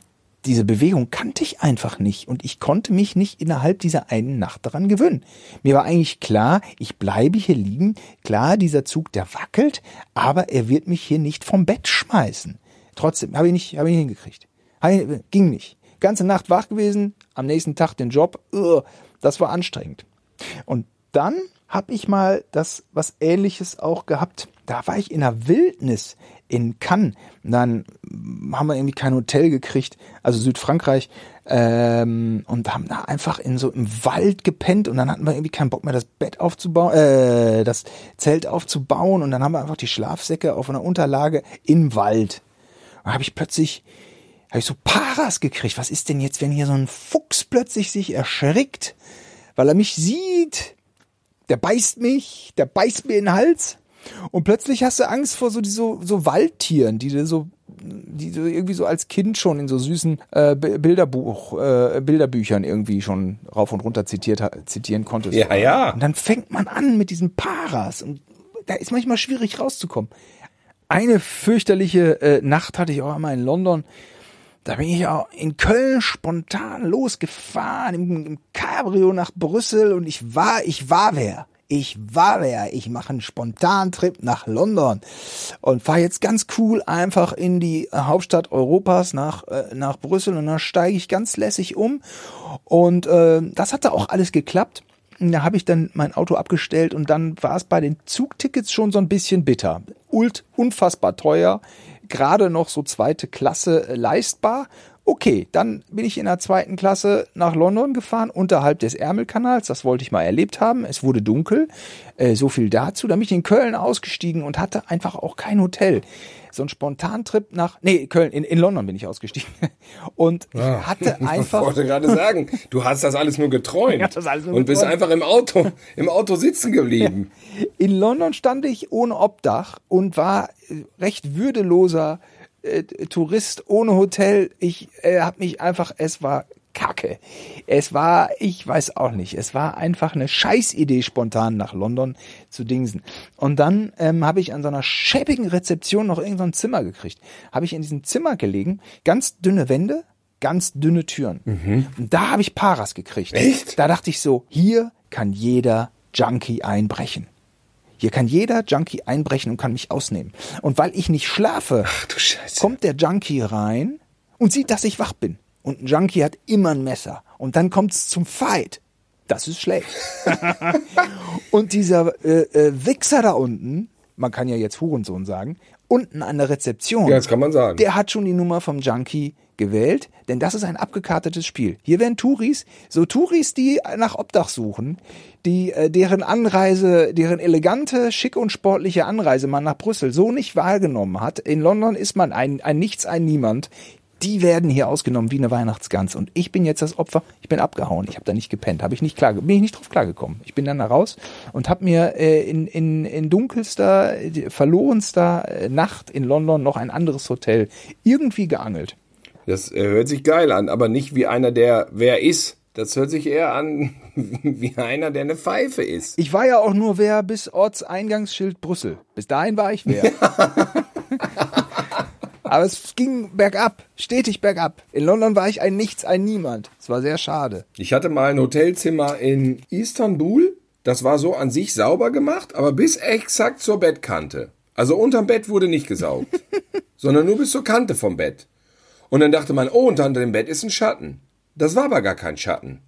Diese Bewegung kannte ich einfach nicht und ich konnte mich nicht innerhalb dieser einen Nacht daran gewöhnen. Mir war eigentlich klar, ich bleibe hier liegen. Klar, dieser Zug, der wackelt, aber er wird mich hier nicht vom Bett schmeißen. Trotzdem habe ich nicht, habe ich nicht hingekriegt. Ging nicht. Ganze Nacht wach gewesen, am nächsten Tag den Job. Das war anstrengend. Und dann habe ich mal das was ähnliches auch gehabt. Da war ich in der Wildnis in Cannes. Dann haben wir irgendwie kein Hotel gekriegt, also Südfrankreich. Ähm, und haben da einfach in so im Wald gepennt und dann hatten wir irgendwie keinen Bock mehr, das Bett aufzubauen, äh, das Zelt aufzubauen und dann haben wir einfach die Schlafsäcke auf einer Unterlage im Wald. Und habe ich plötzlich, habe ich so Paras gekriegt. Was ist denn jetzt, wenn hier so ein Fuchs plötzlich sich erschrickt, weil er mich sieht? Der beißt mich, der beißt mir in den Hals. Und plötzlich hast du Angst vor so, so, so Waldtieren, die du so die du irgendwie so als Kind schon in so süßen äh, Bilderbuch, äh, Bilderbüchern irgendwie schon rauf und runter zitiert, zitieren konntest. Ja, ja. Und dann fängt man an mit diesen Paras und da ist manchmal schwierig rauszukommen. Eine fürchterliche äh, Nacht hatte ich auch einmal in London. Da bin ich auch in Köln spontan losgefahren im, im Cabrio nach Brüssel und ich war, ich war wer ich war wer. Ich mache einen Spontantrip nach London und fahre jetzt ganz cool einfach in die Hauptstadt Europas nach, äh, nach Brüssel und dann steige ich ganz lässig um. Und äh, das hatte auch alles geklappt. Da habe ich dann mein Auto abgestellt und dann war es bei den Zugtickets schon so ein bisschen bitter. Ult, unfassbar teuer, gerade noch so zweite Klasse äh, leistbar Okay, dann bin ich in der zweiten Klasse nach London gefahren, unterhalb des Ärmelkanals. Das wollte ich mal erlebt haben. Es wurde dunkel. Äh, so viel dazu. Dann bin ich in Köln ausgestiegen und hatte einfach auch kein Hotel. So ein Spontantrip nach, nee, Köln, in, in London bin ich ausgestiegen. <laughs> Und ja. hatte einfach. <laughs> Ich wollte gerade sagen, du hast das alles nur geträumt. <laughs> das alles nur und bist geträumt. einfach im Auto, im Auto sitzen geblieben. In London stand ich ohne Obdach und war äh, recht würdeloser äh, Tourist ohne Hotel. Ich äh, habe mich einfach, es war Kacke. Es war, ich weiß auch nicht, es war einfach eine Scheißidee, spontan nach London zu dingsen. Und dann ähm, habe ich an so einer schäbigen Rezeption noch irgendein so Zimmer gekriegt. Habe ich in diesem Zimmer gelegen, ganz dünne Wände, ganz dünne Türen. Mhm. Und da habe ich Paras gekriegt. Echt? Da dachte ich so, hier kann jeder Junkie einbrechen. Hier kann jeder Junkie einbrechen und kann mich ausnehmen. Und weil ich nicht schlafe, Ach kommt der Junkie rein und sieht, dass ich wach bin. Und ein Junkie hat immer ein Messer. Und dann kommt's zum Fight. Das ist schlecht. <laughs> und dieser äh, äh, Wichser da unten, man kann ja jetzt Hurensohn sagen, unten an der Rezeption, Ja, das kann man sagen. der hat schon die Nummer vom Junkie gewählt, denn das ist ein abgekartetes Spiel. Hier werden Touris, so Touris, die nach Obdach suchen, die äh, deren Anreise, deren elegante, schicke und sportliche Anreise man nach Brüssel so nicht wahrgenommen hat. In London ist man ein, ein Nichts, ein Niemand. Die werden hier ausgenommen wie eine Weihnachtsgans. Und ich bin jetzt das Opfer. Ich bin abgehauen. Ich habe da nicht gepennt. Habe ich nicht klar, bin ich nicht drauf klargekommen. Ich bin dann da raus und habe mir äh, in, in, in dunkelster, äh, verlorenster äh, Nacht in London noch ein anderes Hotel irgendwie geangelt. Das äh, hört sich geil an, aber nicht wie einer, der wer ist. Das hört sich eher an <laughs> wie einer, der eine Pfeife ist. Ich war ja auch nur wer bis Ortseingangsschild Brüssel. Bis dahin war ich wer. <laughs> Aber es ging bergab, stetig bergab. In London war ich ein Nichts, ein Niemand. Es war sehr schade. Ich hatte mal ein Hotelzimmer in Istanbul. Das war so an sich sauber gemacht, aber bis exakt zur Bettkante. Also unterm Bett wurde nicht gesaugt, <laughs> sondern nur bis zur Kante vom Bett. Und dann dachte man, oh, unter dem Bett ist ein Schatten. Das war aber gar kein Schatten.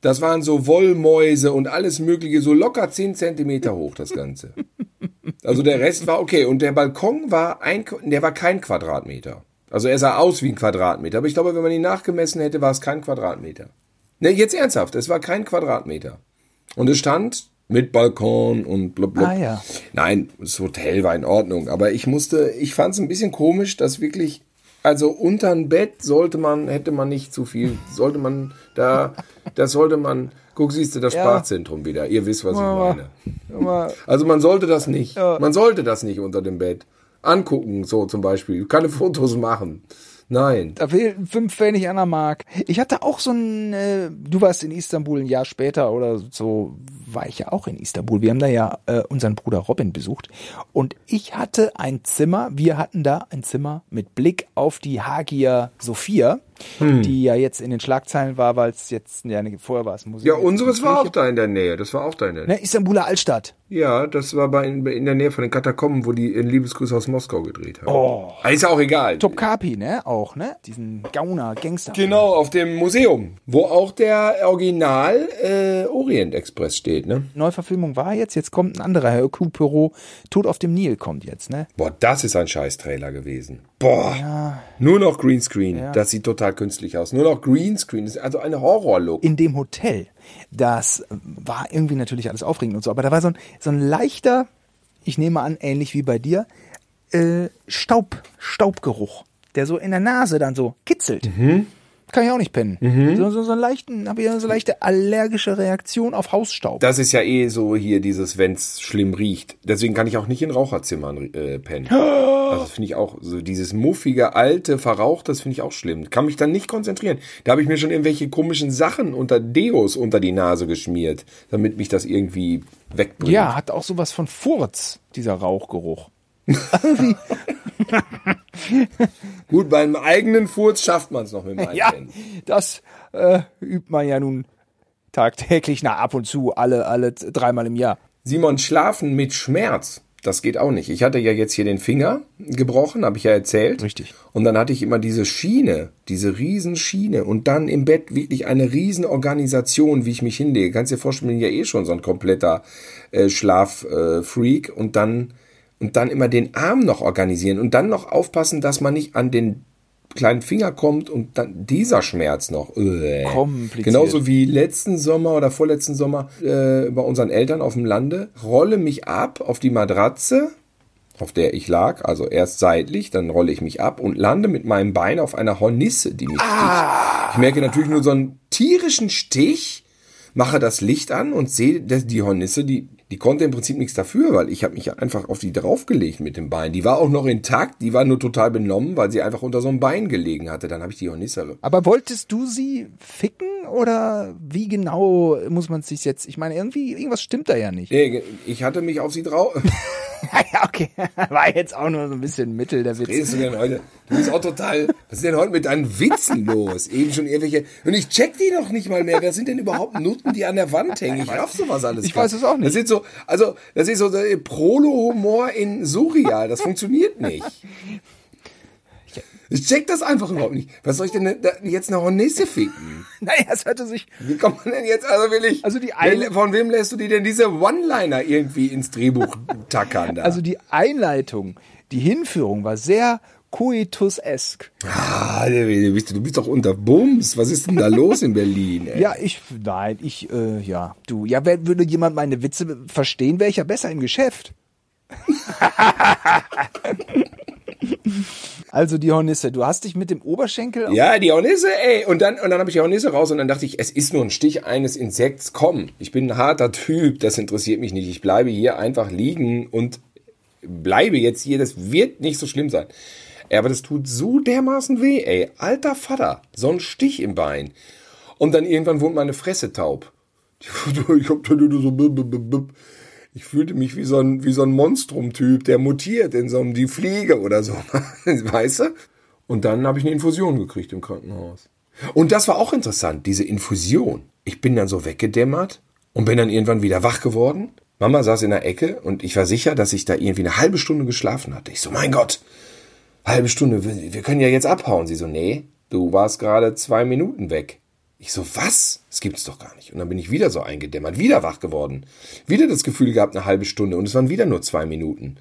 Das waren so Wollmäuse und alles Mögliche, so locker 10 Zentimeter hoch, das Ganze. <laughs> Also der Rest war okay. Und der Balkon war ein, der war kein Quadratmeter. Also er sah aus wie ein Quadratmeter. Aber ich glaube, wenn man ihn nachgemessen hätte, war es kein Quadratmeter. Ne, jetzt ernsthaft, es war kein Quadratmeter. Und es stand mit Balkon und blub, blub. Ah, ja. Nein, das Hotel war in Ordnung. Aber ich musste, ich fand es ein bisschen komisch, dass wirklich, also unterm Bett sollte man, hätte man nicht zu viel, sollte man da, das sollte man, guck, siehst du das Ja. Sprachzentrum wieder. Ihr wisst, was ich Aber- meine. Also man sollte das nicht. Ja. Man sollte das nicht unter dem Bett. Angucken, so zum Beispiel. Keine Fotos machen. Nein. da fehlten fünf Pfennig an der Mark. Ich hatte auch so ein, äh, du warst in Istanbul ein Jahr später oder so, war ich ja auch in Istanbul. Wir haben da ja äh, unseren Bruder Robin besucht. Und ich hatte ein Zimmer, wir hatten da ein Zimmer mit Blick auf die Hagia Sophia, Hm. die ja jetzt in den Schlagzeilen war, weil es jetzt, ja, ne, vorher war es Museum. Ja, unseres war auch da in der Nähe. Das war auch da in der Nähe. Ne, Istanbuler Altstadt. Ja, das war bei, in, der Nähe von den Katakomben, wo die in Liebesgrüße aus Moskau gedreht haben. Oh. Ist ja auch egal. Topkapi, ne? Auch, ne? Diesen Gauner, Gangster. Genau, auf dem Museum, wo auch der Original äh, Orient Express steht. Gedreht, ne? Neuverfilmung war jetzt, jetzt kommt ein anderer Hercule Poirot, Tod auf dem Nil kommt jetzt, ne? Boah, das ist ein Scheiß-Trailer gewesen. Boah, nur noch Greenscreen. Das sieht total künstlich aus. Nur noch Greenscreen. Das ist also ein Horror-Look. In dem Hotel, das war irgendwie natürlich alles aufregend und so, aber da war so ein, so ein leichter, ich nehme an, ähnlich wie bei dir, äh, Staub, Staubgeruch, der so in der Nase dann so kitzelt. Kann ich auch nicht pennen. So, so, so einen leichten, habe ich so leichte allergische Reaktion auf Hausstaub. Das ist ja eh so hier dieses, wenn's schlimm riecht. Deswegen kann ich auch nicht in Raucherzimmern äh, pennen. <gasps> Also das finde ich auch, so dieses muffige, alte, verraucht, das finde ich auch schlimm. Kann mich dann nicht konzentrieren. Da habe ich mir schon irgendwelche komischen Sachen unter Deos unter die Nase geschmiert, damit mich das irgendwie wegbringt. Ja, hat auch sowas von Furz, dieser Rauchgeruch. <laughs> Gut, beim eigenen Furz schafft man es noch mit dem ja, das äh, übt man ja nun tagtäglich, na ab und zu, alle, alle dreimal im Jahr. Simon, schlafen mit Schmerz. Das geht auch nicht. Ich hatte ja jetzt hier den Finger gebrochen, habe ich ja erzählt. Richtig. Und dann hatte ich immer diese Schiene, diese Riesenschiene und dann im Bett wirklich eine Riesenorganisation, wie ich mich hinlege. Kannst dir vorstellen, ich bin ja eh schon so ein kompletter äh, Schlaffreak äh, und dann und dann immer den Arm noch organisieren und dann noch aufpassen, dass man nicht an den kleinen Finger kommt und dann dieser Schmerz noch. Kompliziert. Genauso wie letzten Sommer oder vorletzten Sommer äh, bei unseren Eltern auf dem Lande, rolle mich ab auf die Matratze, auf der ich lag, also erst seitlich, dann rolle ich mich ab und lande mit meinem Bein auf einer Hornisse, die mich sticht. Ich merke natürlich nur so einen tierischen Stich, mache das Licht an und sehe, die Hornisse, die, die konnte im Prinzip nichts dafür, weil ich habe mich einfach auf die draufgelegt mit dem Bein. Die war auch noch intakt, die war nur total benommen, weil sie einfach unter so einem Bein gelegen hatte. Dann habe ich die Hornisse. Aber wolltest du sie ficken oder wie genau muss man es sich jetzt? Ich meine, irgendwie, irgendwas stimmt da ja nicht. Ich hatte mich auf sie drauf. <laughs> <laughs> ja, okay. <laughs> War jetzt auch nur so ein bisschen Mittel der Witz. redest du denn heute? Du bist auch total. Was ist denn heute mit deinen Witzen <laughs> los? Eben schon irgendwelche. Und ich check die noch nicht mal mehr. Wer sind denn überhaupt Nutten, die an der Wand hängen? Ich raff sowas alles. Ich weiß es auch nicht. Das ist so, also, das ist so Prolo-Humor in Surreal. Das funktioniert nicht. Ich check das einfach überhaupt nicht. Was soll ich denn da jetzt eine Hornisse ficken? <laughs> Naja, es hörte sich. Wie kommt man denn jetzt, also will ich. Also die Wer- Von wem lässt du dir denn diese One-Liner irgendwie ins Drehbuch tackern da? Also die Einleitung, die Hinführung war sehr coitus-esk. Ah, du bist, du bist doch unter Bums. Was ist denn da los in Berlin? Ey? <laughs> Ja, ich, nein, ich, äh, ja, du, ja, wer, würde jemand meine Witze verstehen, wäre ich ja besser im Geschäft. <laughs> also die Hornisse, du hast dich mit dem Oberschenkel Ja, die Hornisse, ey. Und dann, und dann habe ich die Hornisse raus und dann dachte ich, es ist nur ein Stich eines Insekts. Komm, ich bin ein harter Typ, das interessiert mich nicht. Ich bleibe hier einfach liegen und bleibe jetzt hier. Das wird nicht so schlimm sein. Ey, aber das tut so dermaßen weh, ey. Alter Vater, so ein Stich im Bein. Und dann irgendwann wurde meine Fresse taub. <laughs> Ich hab dann nur so Ich fühlte mich wie so ein, wie so ein Monstrum-Typ, der mutiert in so einem Die Fliege oder so. <laughs> Weißt du? Und dann habe ich eine Infusion gekriegt im Krankenhaus. Und das war auch interessant, diese Infusion. Ich bin dann so weggedämmert und bin dann irgendwann wieder wach geworden. Mama saß in der Ecke und ich war sicher, dass ich da irgendwie eine halbe Stunde geschlafen hatte. Ich so, mein Gott, halbe Stunde, wir können ja jetzt abhauen. Sie so, nee, du warst gerade zwei Minuten weg. Ich so, was? Das gibt's doch gar nicht. Und dann bin ich wieder so eingedämmert, wieder wach geworden. Wieder das Gefühl gehabt, eine halbe Stunde und es waren wieder nur zwei Minuten.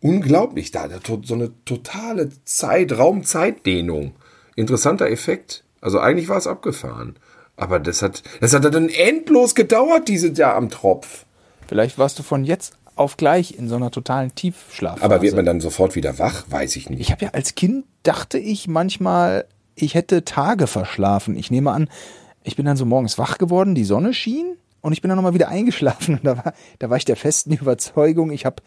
Unglaublich, da da so eine totale Zeit, Raum-Zeitdehnung. Interessanter Effekt. Also eigentlich war es abgefahren. Aber das hat, das hat dann endlos gedauert, diese da am Tropf. Vielleicht warst du von jetzt auf gleich in so einer totalen Tiefschlafphase. Aber wird man dann sofort wieder wach? Weiß ich nicht. Ich habe ja als Kind dachte ich manchmal, ich hätte Tage verschlafen. Ich nehme an, ich bin dann so morgens wach geworden, die Sonne schien und ich bin dann nochmal wieder eingeschlafen. <laughs> Und da war, da war ich der festen Überzeugung, ich habe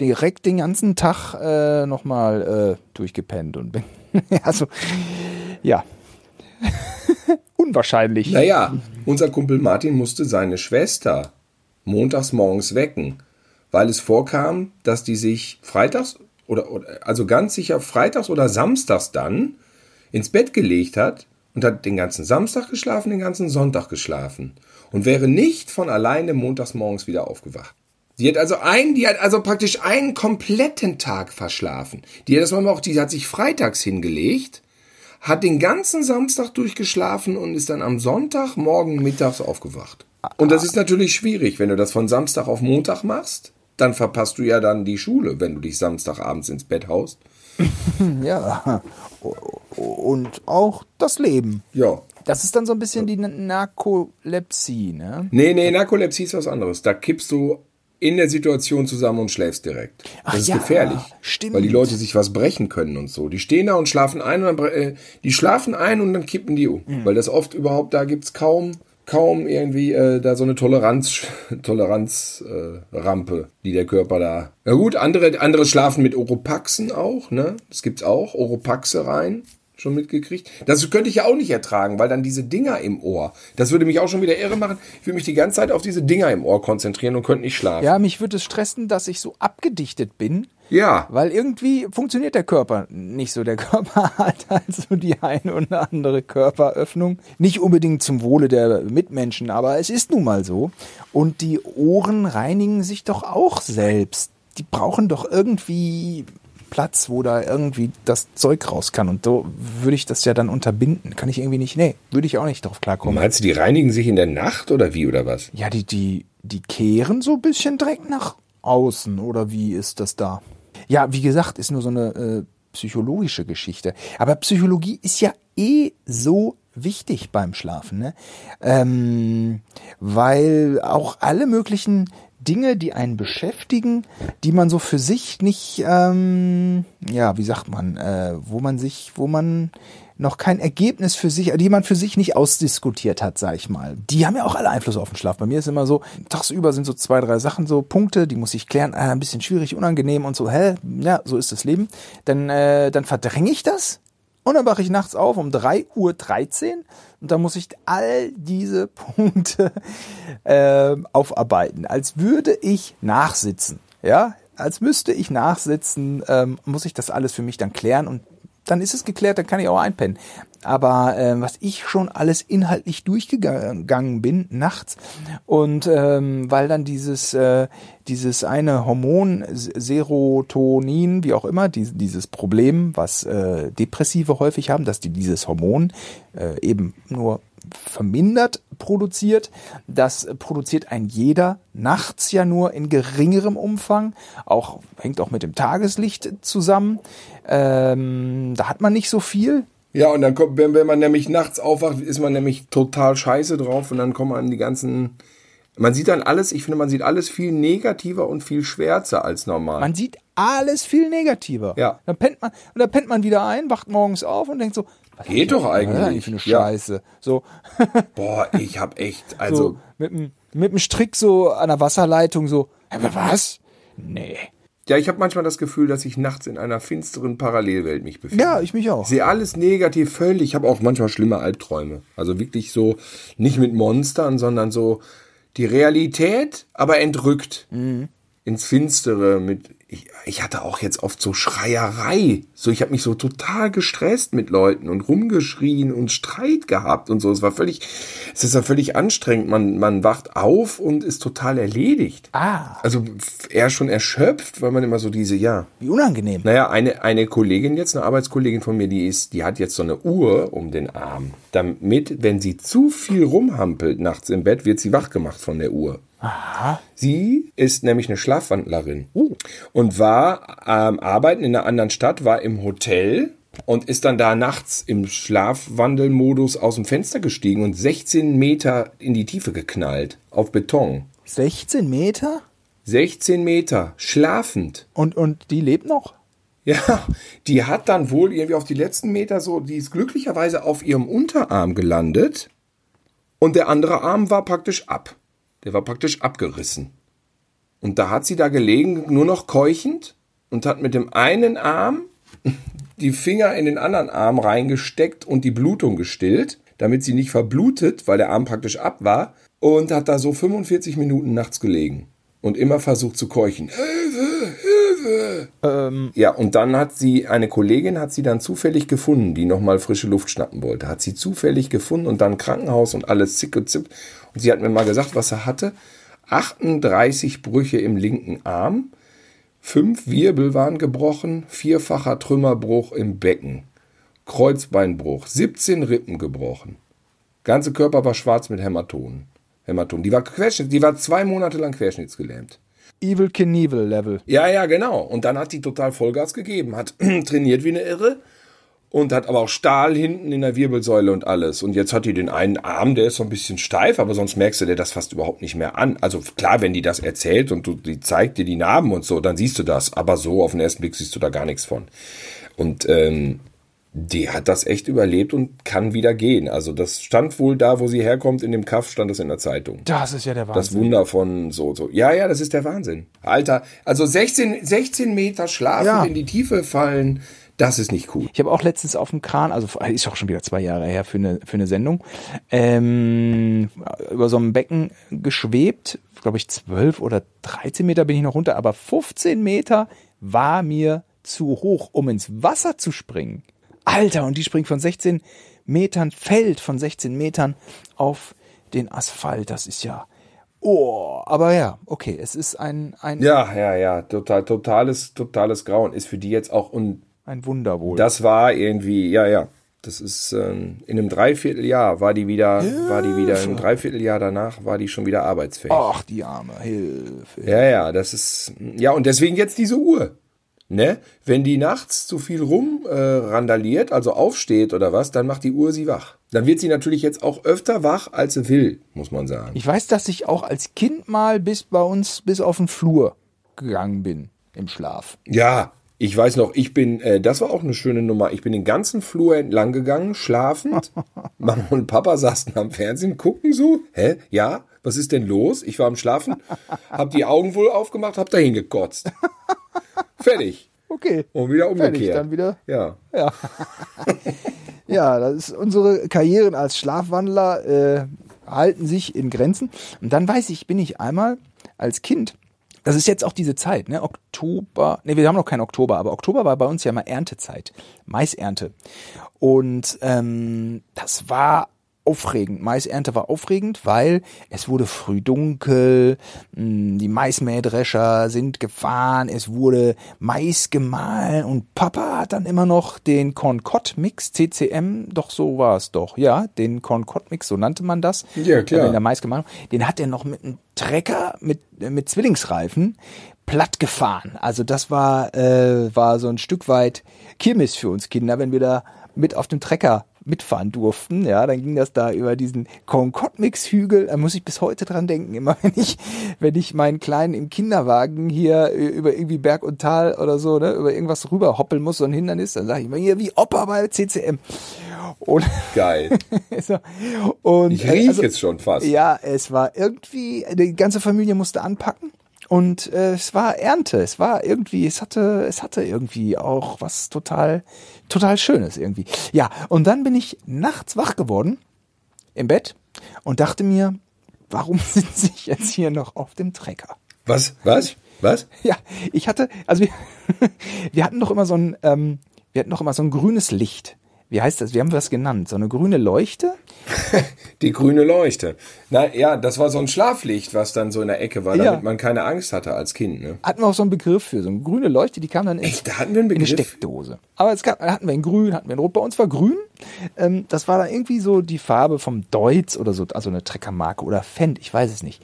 direkt den ganzen Tag äh, nochmal äh, durchgepennt und bin, also, <laughs> ja, <laughs> unwahrscheinlich. Naja, unser Kumpel Martin musste seine Schwester montags morgens wecken, weil es vorkam, dass die sich freitags oder, oder also ganz sicher freitags oder samstags dann ins Bett gelegt hat und hat den ganzen Samstag geschlafen, den ganzen Sonntag geschlafen und wäre nicht von alleine montags morgens wieder aufgewacht. Die hat also einen, die hat also praktisch einen kompletten Tag verschlafen. Die hat das auch, die hat sich freitags hingelegt, hat den ganzen Samstag durchgeschlafen und ist dann am Sonntag morgen mittags aufgewacht. Und das ist natürlich schwierig, wenn du das von Samstag auf Montag machst, dann verpasst du ja dann die Schule, wenn du dich Samstagabends ins Bett haust. <laughs> ja. Und auch das Leben. Ja. Das ist dann so ein bisschen die Narkolepsie, ne? Nee, nee, Narkolepsie ist was anderes. Da kippst du in der Situation zusammen und schläfst direkt. Das Ach ist ja, gefährlich. stimmt. Weil die Leute sich was brechen können und so. Die stehen da und schlafen ein und dann, äh, die schlafen ein und dann kippen die um. Mhm. Weil das oft überhaupt, da gibt's kaum, kaum irgendwie äh, da so eine Toleranz, <laughs> Toleranz äh, die der Körper da. Na gut, andere, andere schlafen mit Oropaxen auch, ne? Das gibt's auch, Oropaxe rein. Schon mitgekriegt. Das könnte ich ja auch nicht ertragen, weil dann diese Dinger im Ohr, das würde mich auch schon wieder irre machen. Ich würde mich die ganze Zeit auf diese Dinger im Ohr konzentrieren und könnte nicht schlafen. Ja, mich würde es stressen, dass ich so abgedichtet bin. Ja. Weil irgendwie funktioniert der Körper nicht so. Der <laughs> Körper hat also die eine oder andere Körperöffnung. Nicht unbedingt zum Wohle der Mitmenschen, aber es ist nun mal so. Und die Ohren reinigen sich doch auch selbst. Die brauchen doch irgendwie Platz, wo da irgendwie das Zeug raus kann. Und so würde ich das ja dann unterbinden. Kann ich irgendwie nicht. Nee, würde ich auch nicht drauf klarkommen. Meinst du, die reinigen sich in der Nacht oder wie oder was? Ja, die, die, die kehren so ein bisschen Dreck nach außen, oder wie ist das da? Ja, wie gesagt, ist nur so eine äh, psychologische Geschichte. Aber Psychologie ist ja eh so wichtig beim Schlafen, ne? Ähm, weil auch alle möglichen Dinge, die einen beschäftigen, die man so für sich nicht, ähm, ja, wie sagt man, äh, wo man sich, wo man noch kein Ergebnis für sich, die man für sich nicht ausdiskutiert hat, sag ich mal. Die haben ja auch alle Einfluss auf den Schlaf. Bei mir ist immer so, tagsüber sind so zwei, drei Sachen, so Punkte, die muss ich klären, äh, ein bisschen schwierig, unangenehm und so, hä, ja, so ist das Leben. Dann, äh, dann verdränge ich das und dann wache ich nachts auf um 3.13 Uhr und dann muss ich all diese <laughs> Punkte äh, aufarbeiten, als würde ich nachsitzen. Ja, als müsste ich nachsitzen, ähm, muss ich das alles für mich dann klären und dann ist es geklärt, dann kann ich auch einpennen. Aber äh, was ich schon alles inhaltlich durchgegangen bin nachts und ähm, weil dann dieses äh, dieses eine Hormon Serotonin, wie auch immer, die, dieses Problem, was äh, Depressive häufig haben, dass die dieses Hormon äh, eben nur vermindert produziert. Das produziert ein jeder nachts ja nur in geringerem Umfang. Auch hängt auch mit dem Tageslicht zusammen. Ähm, da hat man nicht so viel. Ja, und dann kommt, wenn, wenn man nämlich nachts aufwacht, ist man nämlich total scheiße drauf und dann kommen man die ganzen. Man sieht dann alles, ich finde, man sieht alles viel negativer und viel schwärzer als normal. Man sieht alles viel negativer. Ja. Dann pennt man und dann pennt man wieder ein, wacht morgens auf und denkt so, was Geht doch eigentlich. Was eigentlich für eine Ja. Scheiße. So, <laughs> Boah, ich hab echt, so also, mit dem mit dem Strick so an der Wasserleitung so, aber was? Nee. ja, ich habe manchmal das Gefühl, dass ich nachts in einer finsteren Parallelwelt mich befinde. Ja, ich mich auch. Sehe alles negativ, völlig. Ich habe auch manchmal schlimme Albträume. Also wirklich so, nicht mit Monstern, sondern so die Realität, aber entrückt. Ins Finstere mit. Ich, ich hatte auch jetzt oft so Schreierei. So, ich habe mich so total gestresst mit Leuten und rumgeschrien und Streit gehabt und so. Es war völlig, es ist ja völlig anstrengend. Man, man wacht auf und ist total erledigt. Ah, Also eher schon erschöpft, weil man immer so diese, ja, wie unangenehm. naja, eine, eine Kollegin jetzt, eine Arbeitskollegin von mir, die ist, die hat jetzt so eine Uhr um den Arm. Damit, wenn sie zu viel rumhampelt nachts im Bett, wird sie wach gemacht von der Uhr. Sie ist nämlich eine Schlafwandlerin und war am Arbeiten in einer anderen Stadt, war im Hotel und ist dann da nachts im Schlafwandelmodus aus dem Fenster gestiegen und 16 Meter in die Tiefe geknallt auf Beton. 16 Meter? 16 Meter, schlafend. Und, und die lebt noch? Ja, die hat dann wohl irgendwie auf die letzten Meter so, die ist glücklicherweise auf ihrem Unterarm gelandet und der andere Arm war praktisch ab. Der war praktisch abgerissen. Und da hat sie da gelegen, nur noch keuchend und hat mit dem einen Arm <laughs> die Finger in den anderen Arm reingesteckt und die Blutung gestillt, damit sie nicht verblutet, weil der Arm praktisch ab war und hat da so 45 Minuten nachts gelegen und immer versucht zu keuchen. Ähm, Ja, und dann hat sie, eine Kollegin hat sie dann zufällig gefunden, die nochmal frische Luft schnappen wollte. Hat sie zufällig gefunden und dann Krankenhaus und alles zick und zipp. Sie hat mir mal gesagt, was er hatte. 38 Brüche im linken Arm, fünf Wirbel waren gebrochen, vierfacher Trümmerbruch im Becken, Kreuzbeinbruch, 17 Rippen gebrochen. Ganze Körper war schwarz mit Hämatomen. Hämatom. Die war Querschnitt, die war zwei Monate lang querschnittsgelähmt. Evil Knievel Level. Ja, ja, genau. Und dann hat die total Vollgas gegeben, hat <clears throat> trainiert wie eine Irre und hat aber auch Stahl hinten in der Wirbelsäule und alles. Und jetzt hat die den einen Arm, der ist so ein bisschen steif, aber sonst merkst du dir das fast überhaupt nicht mehr an. Also klar, wenn die das erzählt und du, die zeigt dir die Narben und so, dann siehst du das. Aber so auf den ersten Blick siehst du da gar nichts von. Und ähm, die hat das echt überlebt und kann wieder gehen. Also das stand wohl da, wo sie herkommt, in dem Kaff stand das in der Zeitung. Das ist ja der Wahnsinn. Das Wunder von so, so. Ja, ja, das ist der Wahnsinn. Alter, also 16, 16 Meter schlafen, Ja. in die Tiefe fallen, das ist nicht cool. Ich habe auch letztens auf dem Kran, also ist auch schon wieder zwei Jahre her für eine, für eine Sendung, ähm, über so einem Becken geschwebt, glaube ich 12 oder 13 Meter bin ich noch runter, aber 15 Meter war mir zu hoch, um ins Wasser zu springen. Alter, und die springt von 16 Metern, fällt von 16 Metern auf den Asphalt. Das ist ja, oh, aber ja, okay, es ist ein, ein, Ja, ja, ja, total, totales, totales Grauen ist für die jetzt auch und ein Wunder wohl. das war irgendwie, ja, ja. Das ist ähm, in einem Dreivierteljahr war die wieder, war die wieder im Dreivierteljahr danach war die schon wieder arbeitsfähig. Ach, die arme Hilfe. Ja, ja, das ist ja und deswegen jetzt diese Uhr. Ne? Wenn die nachts zu viel rum äh, randaliert, also aufsteht oder was, dann macht die Uhr sie wach. Dann wird sie natürlich jetzt auch öfter wach, als sie will, muss man sagen. Ich weiß, dass ich auch als Kind mal bis bei uns bis auf den Flur gegangen bin im Schlaf. Ja, ich weiß noch, ich bin, äh, das war auch eine schöne Nummer. Ich bin den ganzen Flur entlang gegangen, schlafend. <laughs> Mama und Papa saßen am Fernsehen, gucken so. Hä? Ja? Was ist denn los? Ich war am Schlafen, hab die Augen wohl aufgemacht, hab dahin gekotzt. Fertig. Okay. Und wieder umgekehrt. Fertig, dann wieder. Ja. Ja. <laughs> ja, das ist unsere Karrieren als Schlafwandler äh, halten sich in Grenzen. Und dann weiß ich, bin ich einmal als Kind, das ist jetzt auch diese Zeit, ne? Oktober, ne, wir haben noch keinen Oktober, aber Oktober war bei uns ja mal Erntezeit, Maisernte. Und ähm, das war aufregend. Maisernte war aufregend, weil es wurde früh dunkel, mh, die Maismähdrescher sind gefahren, es wurde Mais gemahlen und Papa hat dann immer noch den Concord-Mix, CCM, doch so war es doch, ja, den Concord-Mix, so nannte man das. Ja, klar. In der Mais gemahlen. Den hat er noch mit einem Trecker mit, äh, mit Zwillingsreifen platt gefahren. Also das war, äh, war so ein Stück weit Kirmes für uns Kinder, wenn wir da mit auf dem Trecker mitfahren durften. Ja, dann ging das da über diesen Concord-Mix-Hügel. Da muss ich bis heute dran denken. Immer <laughs> wenn ich, wenn ich meinen Kleinen im Kinderwagen hier äh, über irgendwie Berg und Tal oder so, ne, über irgendwas rüber hoppeln muss, so ein Hindernis, dann sage ich immer hier wie Opa bei CCM. Und, <laughs> Geil. so, und Ich riech also- jetzt schon fast. ja, es war irgendwie, die ganze Familie musste anpacken. Und äh, es war Ernte, es war irgendwie, es hatte, es hatte irgendwie auch was total, total Schönes irgendwie. Ja, und dann bin ich nachts wach geworden im Bett und dachte mir, warum <laughs> sitze ich jetzt hier noch auf dem Trecker? Was? Was? Was? Ja, ich hatte, also wir, <laughs> wir hatten doch immer so ein, ähm, wir hatten doch immer so ein grünes Licht. Wie heißt das? Wir haben das genannt. So eine grüne Leuchte. <laughs> Die grüne Leuchte. Na ja, das war so ein Schlaflicht, was dann so in der Ecke war, Ja. damit man keine Angst hatte als Kind. Ne? Hatten wir auch so einen Begriff für. So eine grüne Leuchte, die kam dann in, Echt, da hatten wir einen in eine Begriff. Steckdose. Aber es gab, hatten wir in grün, hatten wir in rot. Bei uns war grün. Ähm, das war dann irgendwie so die Farbe vom Deutz oder so, also eine Treckermarke oder Fendt, ich weiß es nicht.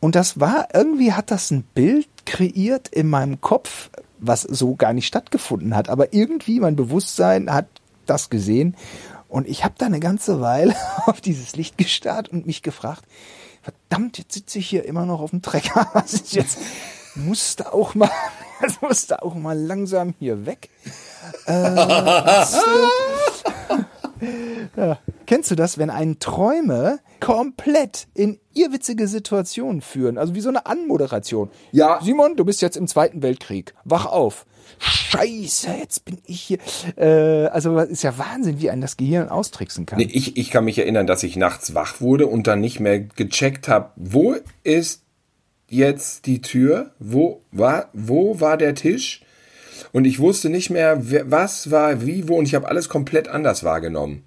Und das war, irgendwie hat das ein Bild kreiert in meinem Kopf, was so gar nicht stattgefunden hat. Aber irgendwie mein Bewusstsein hat das gesehen. Und ich habe da eine ganze Weile <laughs> auf dieses Licht gestarrt und mich gefragt, verdammt, jetzt sitze ich hier immer noch auf dem Trecker. <laughs> Was ist jetzt? Musste auch mal, <laughs> musste auch mal langsam hier weg. Äh, äh, ja. Kennst du das, wenn einen Träume komplett in irrwitzige Situationen führen? Also wie so eine Anmoderation. Ja. Simon, du bist jetzt im Zweiten Weltkrieg. Wach auf. Scheiße, jetzt bin ich hier. Äh, also ist ja Wahnsinn, wie einen das Gehirn austricksen kann. Nee, ich, ich kann mich erinnern, dass ich nachts wach wurde und dann nicht mehr gecheckt habe, wo ist jetzt die Tür? Wo war, wo war der Tisch? Und ich wusste nicht mehr, wer, was war wie, wo und ich habe alles komplett anders wahrgenommen.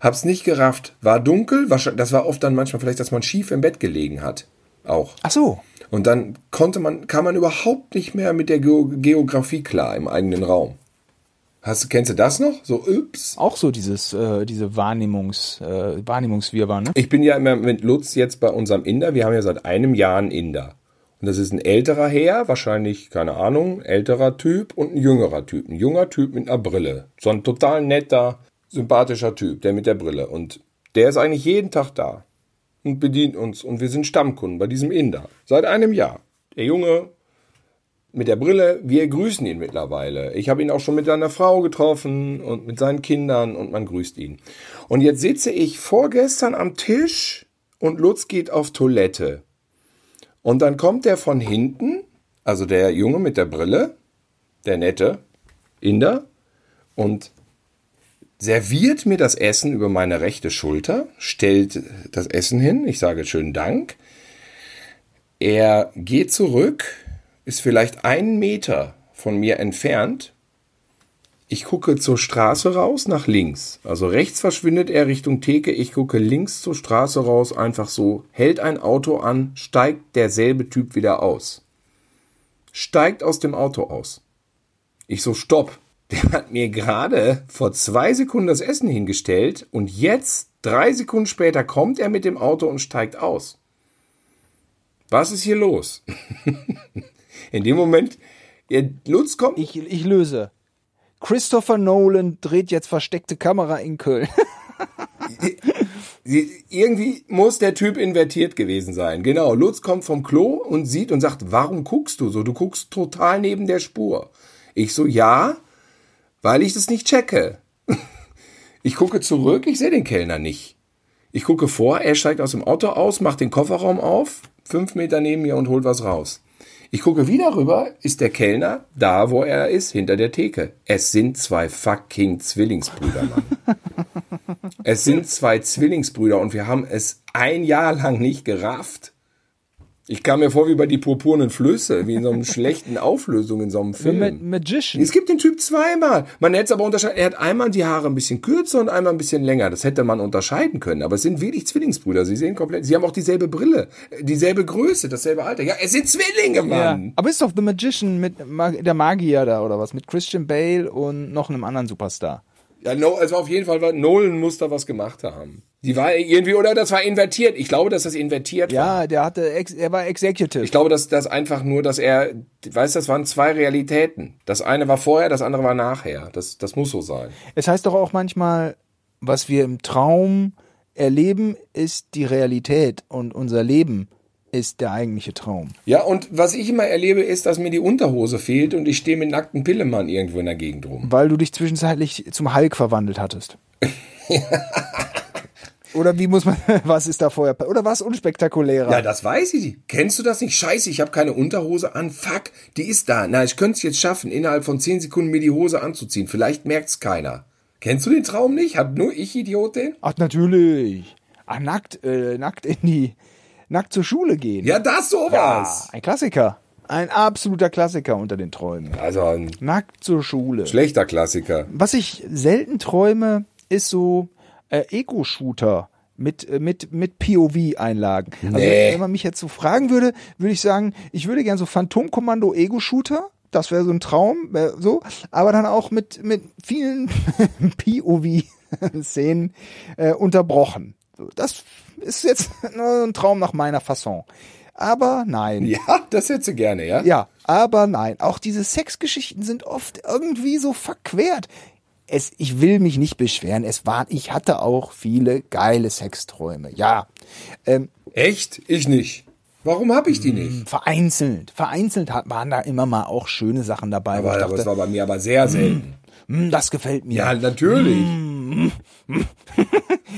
Hab's nicht gerafft. War dunkel, wahrscheinlich, das war oft dann manchmal vielleicht, dass man schief im Bett gelegen hat. Auch. Ach so. Und dann konnte man, kam man überhaupt nicht mehr mit der Geo Geografie klar im eigenen Raum. Hast, kennst du das noch? So, ups. Auch so dieses, äh, diese Wahrnehmungs, äh, Wahrnehmungswirrwarr, ne? Ich bin ja immer mit Lutz jetzt bei unserem Inder. Wir haben ja seit einem Jahr einen Inder. Und das ist ein älterer Herr, wahrscheinlich, keine Ahnung, älterer Typ und ein jüngerer Typ. Ein junger Typ mit einer Brille. So ein total netter, sympathischer Typ, der mit der Brille. Und der ist eigentlich jeden Tag da und bedient uns. Und wir sind Stammkunden bei diesem Inder. Seit einem Jahr. Der Junge mit der Brille, wir grüßen ihn mittlerweile. Ich habe ihn auch schon mit seiner Frau getroffen und mit seinen Kindern und man grüßt ihn. Und jetzt sitze ich vorgestern am Tisch und Lutz geht auf Toilette. Und dann kommt der von hinten, also der Junge mit der Brille, der nette Inder, und serviert mir das Essen über meine rechte Schulter, stellt das Essen hin, ich sage schönen Dank. Er geht zurück, ist vielleicht einen Meter von mir entfernt. Ich gucke zur Straße raus nach links. Also rechts verschwindet er Richtung Theke. Ich gucke links zur Straße raus, einfach so. Hält ein Auto an, steigt derselbe Typ wieder aus. Steigt aus dem Auto aus. Ich so, stopp. Der hat mir gerade vor zwei Sekunden das Essen hingestellt und jetzt, drei Sekunden später, kommt er mit dem Auto und steigt aus. Was ist hier los? <laughs> In dem Moment, Lutz kommt. Ich, ich löse. Christopher Nolan dreht jetzt versteckte Kamera in Köln. <laughs> Irgendwie muss der Typ invertiert gewesen sein. Genau, Lutz kommt vom Klo und sieht und sagt, warum guckst du so? Du guckst total neben der Spur. Ich so, ja, weil ich das nicht checke. <laughs> Ich gucke zurück, ich sehe den Kellner nicht. Ich gucke vor, er steigt aus dem Auto aus, macht den Kofferraum auf, fünf Meter neben mir und holt was raus. Ich gucke wieder rüber, ist der Kellner da, wo er ist, hinter der Theke. Es sind zwei fucking Zwillingsbrüder, Mann. <laughs> es sind zwei Zwillingsbrüder und wir haben es ein Jahr lang nicht gerafft. Ich kam mir vor wie bei die purpurnen Flüsse, wie in so einem <laughs> schlechten Auflösung in so einem Film. Ma Magician. Es gibt den Typ zweimal. Man hätte es aber unterscheiden. Er hat einmal die Haare ein bisschen kürzer und einmal ein bisschen länger. Das hätte man unterscheiden können. Aber es sind wirklich Zwillingsbrüder. Sie sehen komplett. Sie haben auch dieselbe Brille, dieselbe Größe, dasselbe Alter. Ja, es sind Zwillinge, Mann. Ja, aber ist doch The Magician mit der Magier da oder was? Mit Christian Bale und noch einem anderen Superstar. Ja, no, also auf jeden Fall war Nolan muss da was gemacht haben. Die war irgendwie, oder das war invertiert. Ich glaube, dass das invertiert ja, war. Ja, der hatte, er war Executive. Ich glaube, dass das einfach nur, dass er, weißt, das waren zwei Realitäten. Das eine war vorher, das andere war nachher. Das, das muss so sein. Es heißt doch auch manchmal, was wir im Traum erleben, ist die Realität und unser Leben ist der eigentliche Traum. Ja, und was ich immer erlebe, ist, dass mir die Unterhose fehlt und ich stehe mit nackten Pillemann irgendwo in der Gegend rum. Weil du dich zwischenzeitlich zum Hulk verwandelt hattest. <laughs> Oder wie muss man, <laughs> was ist da vorher, oder was unspektakulärer? Ja, das weiß ich. Kennst du das nicht? Scheiße, ich habe keine Unterhose an. Fuck, die ist da. Na, ich könnte es jetzt schaffen, innerhalb von 10 Sekunden mir die Hose anzuziehen. Vielleicht merkt's keiner. Kennst du den Traum nicht? Hat nur ich Idiot den? Ach, natürlich. Ach, nackt, äh, nackt in die, nackt zur Schule gehen. Ja, das sowas. Ja, ein Klassiker. Ein absoluter Klassiker unter den Träumen. Also ein nackt zur Schule. Schlechter Klassiker. Was ich selten träume, ist so äh, Ego-Shooter mit, äh, mit, mit POV-Einlagen. Also, wenn man mich jetzt so fragen würde, würde ich sagen, ich würde gern so Phantomkommando Ego-Shooter. Das wäre so ein Traum, so, aber dann auch mit, mit vielen <laughs> POV-Szenen äh, unterbrochen. Das ist jetzt <laughs> nur ein Traum nach meiner Fasson. Aber nein. Ja, das hättest du gerne, ja? Ja, aber nein. Auch diese Sexgeschichten sind oft irgendwie so verquert. Es, ich will mich nicht beschweren. Es war, ich hatte auch viele geile Sexträume. Ja. Ähm, Echt? Ich nicht. Warum habe ich die nicht? Vereinzelt. Vereinzelt waren da immer mal auch schöne Sachen dabei. Aber, dachte, das war bei mir aber sehr selten. Mm, das gefällt mir. Ja, natürlich. Mm.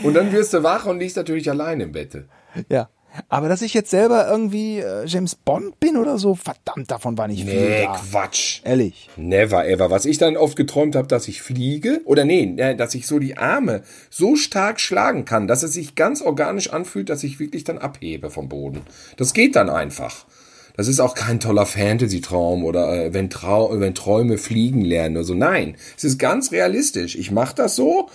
und dann wirst du wach und liegst natürlich allein im Bette. Ja. Aber dass ich jetzt selber irgendwie äh, James Bond bin oder so, verdammt, davon war nicht nee, viel. Nee, Quatsch. Ehrlich. Never ever. Was ich dann oft geträumt habe, dass ich fliege, oder nee, dass ich so die Arme so stark schlagen kann, dass es sich ganz organisch anfühlt, dass ich wirklich dann abhebe vom Boden. Das geht dann einfach. Das ist auch kein toller Fantasy-Traum oder äh, wenn, Trau wenn Träume fliegen lernen oder so. Nein, es ist ganz realistisch. Ich mache das so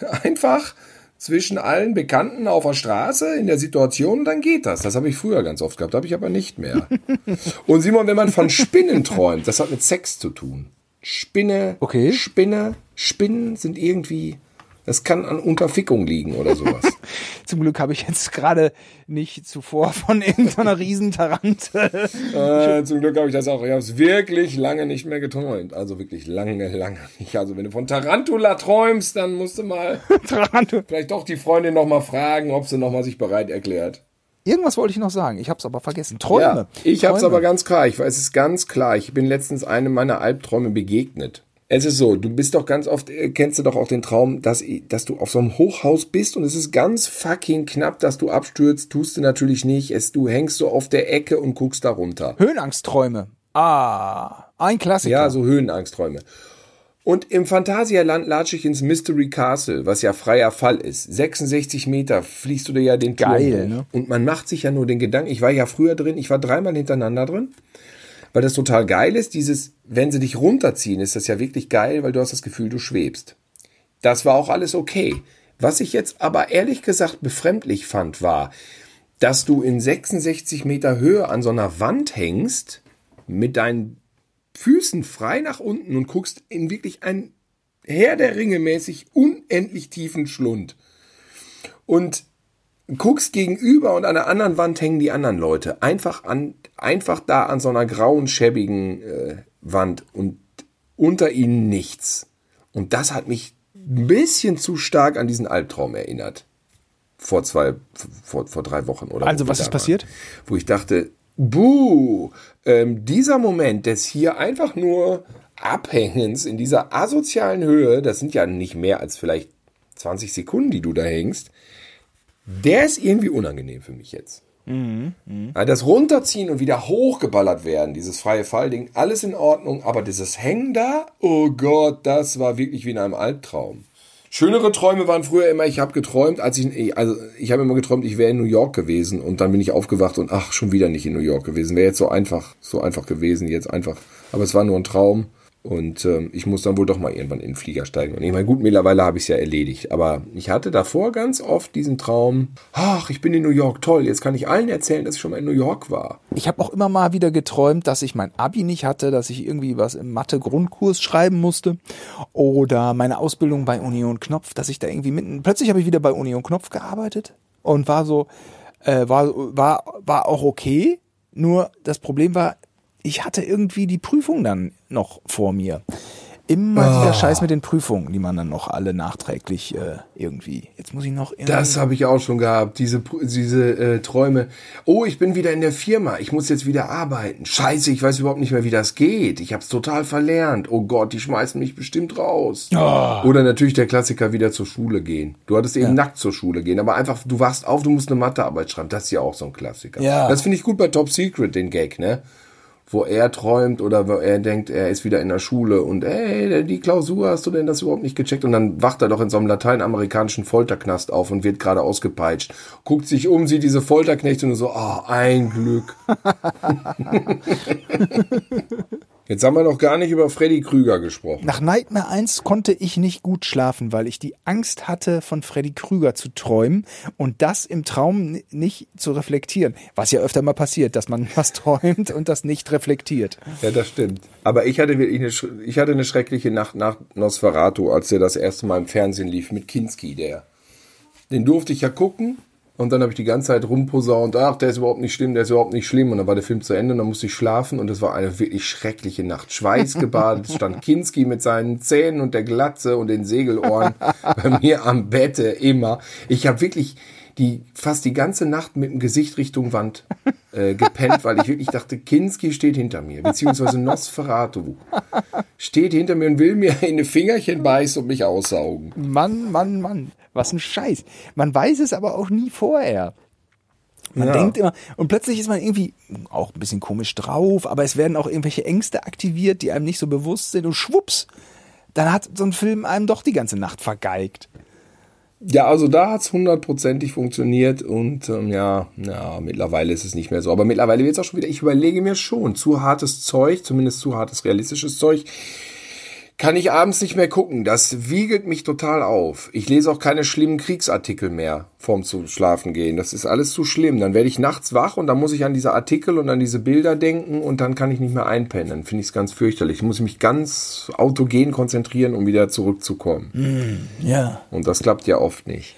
<laughs> einfach zwischen allen Bekannten auf der Straße in der Situation, dann geht das. Das habe ich früher ganz oft gehabt, habe ich aber nicht mehr. <laughs> Und Simon, wenn man von Spinnen träumt, das hat mit Sex zu tun. Spinne, Okay. Spinne, Spinnen sind irgendwie, das kann an Unterfickung liegen oder sowas. <laughs> Zum Glück habe ich jetzt gerade nicht zuvor von irgendeiner Riesentarante. äh, zum Glück habe ich das auch. Ich habe es wirklich lange nicht mehr geträumt. Also wirklich lange, lange nicht. Also wenn du von Tarantula träumst, dann musst du mal <laughs> vielleicht doch die Freundin noch mal fragen, ob sie noch mal sich bereit erklärt. Irgendwas wollte ich noch sagen. Ich habe es aber vergessen. Träume. Ja, ich habe es aber ganz klar. Ich weiß es ist ganz klar. Ich bin letztens einem meiner Albträume begegnet. Es ist so, du bist doch ganz oft, äh, kennst du doch auch den Traum, dass, dass du auf so einem Hochhaus bist und es ist ganz fucking knapp, dass du abstürzt. Tust du natürlich nicht. Es, du hängst so auf der Ecke und guckst da runter. Höhenangstträume. Ah, ein Klassiker. Ja, so Höhenangstträume. Und im Phantasialand latsche ich ins Mystery Castle, was ja freier Fall ist. 66 Meter fließt du dir ja den Turm Geil, ne? Und man macht sich ja nur den Gedanken, ich war ja früher drin, ich war dreimal hintereinander drin, weil das total geil ist. Dieses, wenn sie dich runterziehen, ist das ja wirklich geil, weil du hast das Gefühl, du schwebst. Das war auch alles okay. Was ich jetzt aber ehrlich gesagt befremdlich fand, war, dass du in 66 Meter Höhe an so einer Wand hängst, mit deinen Füßen frei nach unten und guckst in wirklich einen Herr der Ringe mäßig unendlich tiefen Schlund. Und guckst gegenüber und an der anderen Wand hängen die anderen Leute. Einfach an, einfach da an so einer grauen, schäbigen äh, Wand und unter ihnen nichts. Und das hat mich ein bisschen zu stark an diesen Albtraum erinnert. Vor zwei, vor, vor drei Wochen oder Also, was ist passiert? Waren, wo ich dachte, buh, ähm, dieser Moment des hier einfach nur Abhängens in dieser asozialen Höhe, das sind ja nicht mehr als vielleicht 20 Sekunden, die du da hängst, der ist irgendwie unangenehm für mich jetzt. Ja, Das Runterziehen und wieder hochgeballert werden, dieses freie Fallding, alles in Ordnung, aber dieses Hängen da, oh Gott, das war wirklich wie in einem Albtraum. Schönere Träume waren früher immer, ich habe geträumt, als ich, also ich habe immer geträumt, ich wäre in New York gewesen und dann bin ich aufgewacht und ach, schon wieder nicht in New York gewesen. Wäre jetzt so einfach, so einfach gewesen, jetzt einfach. Aber es war nur ein Traum und ähm, ich muss dann wohl doch mal irgendwann in den Flieger steigen. Und ich meine, gut, mittlerweile habe ich es ja erledigt, aber ich hatte davor ganz oft diesen Traum, ach, ich bin in New York, toll, jetzt kann ich allen erzählen, dass ich schon mal in New York war. Ich habe auch immer mal wieder geträumt, dass ich mein Abi nicht hatte, dass ich irgendwie was im Mathe-Grundkurs schreiben musste oder meine Ausbildung bei Union Knopf, dass ich da irgendwie mitten. Plötzlich habe ich wieder bei Union Knopf gearbeitet und war so, äh, war, war, war auch okay. Nur das Problem war, ich hatte irgendwie die Prüfung dann noch vor mir. Immer Ah. dieser Scheiß mit den Prüfungen, die man dann noch alle nachträglich äh, irgendwie. Jetzt muss ich noch. Das habe ich auch schon gehabt, diese, diese äh, Träume. Oh, ich bin wieder in der Firma, ich muss jetzt wieder arbeiten. Scheiße, ich weiß überhaupt nicht mehr, wie das geht. Ich habe es total verlernt. Oh Gott, die schmeißen mich bestimmt raus. Oder natürlich der Klassiker, wieder zur Schule gehen. Du hattest eben nackt zur Schule gehen, aber einfach, du wachst auf, du musst eine Mathearbeit schreiben. Das ist ja auch so ein Klassiker. Ja. Das finde ich gut bei Top Secret, den Gag, ne? Wo er träumt oder wo er denkt, er ist wieder in der Schule und ey, die Klausur, hast du denn das überhaupt nicht gecheckt? Und dann wacht er doch in so einem lateinamerikanischen Folterknast auf und wird gerade ausgepeitscht. Guckt sich um, sieht diese Folterknechte und so, ah, ein Glück. <laughs> Jetzt haben wir noch gar nicht über Freddy Krüger gesprochen. Nach Nightmare 1 konnte ich nicht gut schlafen, weil ich die Angst hatte, von Freddy Krüger zu träumen und das im Traum nicht zu reflektieren. Was ja öfter mal passiert, dass man <laughs> was träumt und das nicht reflektiert. Ja, das stimmt. Aber ich hatte wirklich eine, ich hatte eine schreckliche Nacht nach Nosferatu, als der das erste Mal im Fernsehen lief mit Kinski, der. Den durfte ich ja gucken. Und dann habe ich die ganze Zeit rumposaunt, ach, der ist überhaupt nicht schlimm, der ist überhaupt nicht schlimm. Und dann war der Film zu Ende und dann musste ich schlafen und es war eine wirklich schreckliche Nacht. Schweißgebadet stand Kinski mit seinen Zähnen und der Glatze und den Segelohren <laughs> bei mir am Bette immer. Ich habe wirklich die fast die ganze Nacht mit dem Gesicht Richtung Wand äh, gepennt, weil ich wirklich dachte, Kinski steht hinter mir, beziehungsweise Nosferatu steht hinter mir und will mir in die Fingerchen beißen und mich aussaugen. Mann, Mann, Mann, was ein Scheiß. Man weiß es aber auch nie vorher. Man Ja. denkt immer, und plötzlich ist man irgendwie auch ein bisschen komisch drauf, aber es werden auch irgendwelche Ängste aktiviert, die einem nicht so bewusst sind und schwupps, dann hat so ein Film einem doch die ganze Nacht vergeigt. Ja, also da hat's hundertprozentig funktioniert und ähm, ja, ja, mittlerweile ist es nicht mehr so. Aber mittlerweile wird's auch schon wieder, ich überlege mir schon, zu hartes Zeug, zumindest zu hartes realistisches Zeug, kann ich abends nicht mehr gucken. Das wiegelt mich total auf. Ich lese auch keine schlimmen Kriegsartikel mehr vorm zu schlafen gehen. Das ist alles zu schlimm. Dann werde ich nachts wach und dann muss ich an diese Artikel und an diese Bilder denken und dann kann ich nicht mehr einpennen. Dann finde ich es ganz fürchterlich. Ich muss mich ganz autogen konzentrieren, um wieder zurückzukommen. Ja. Und das klappt ja oft nicht.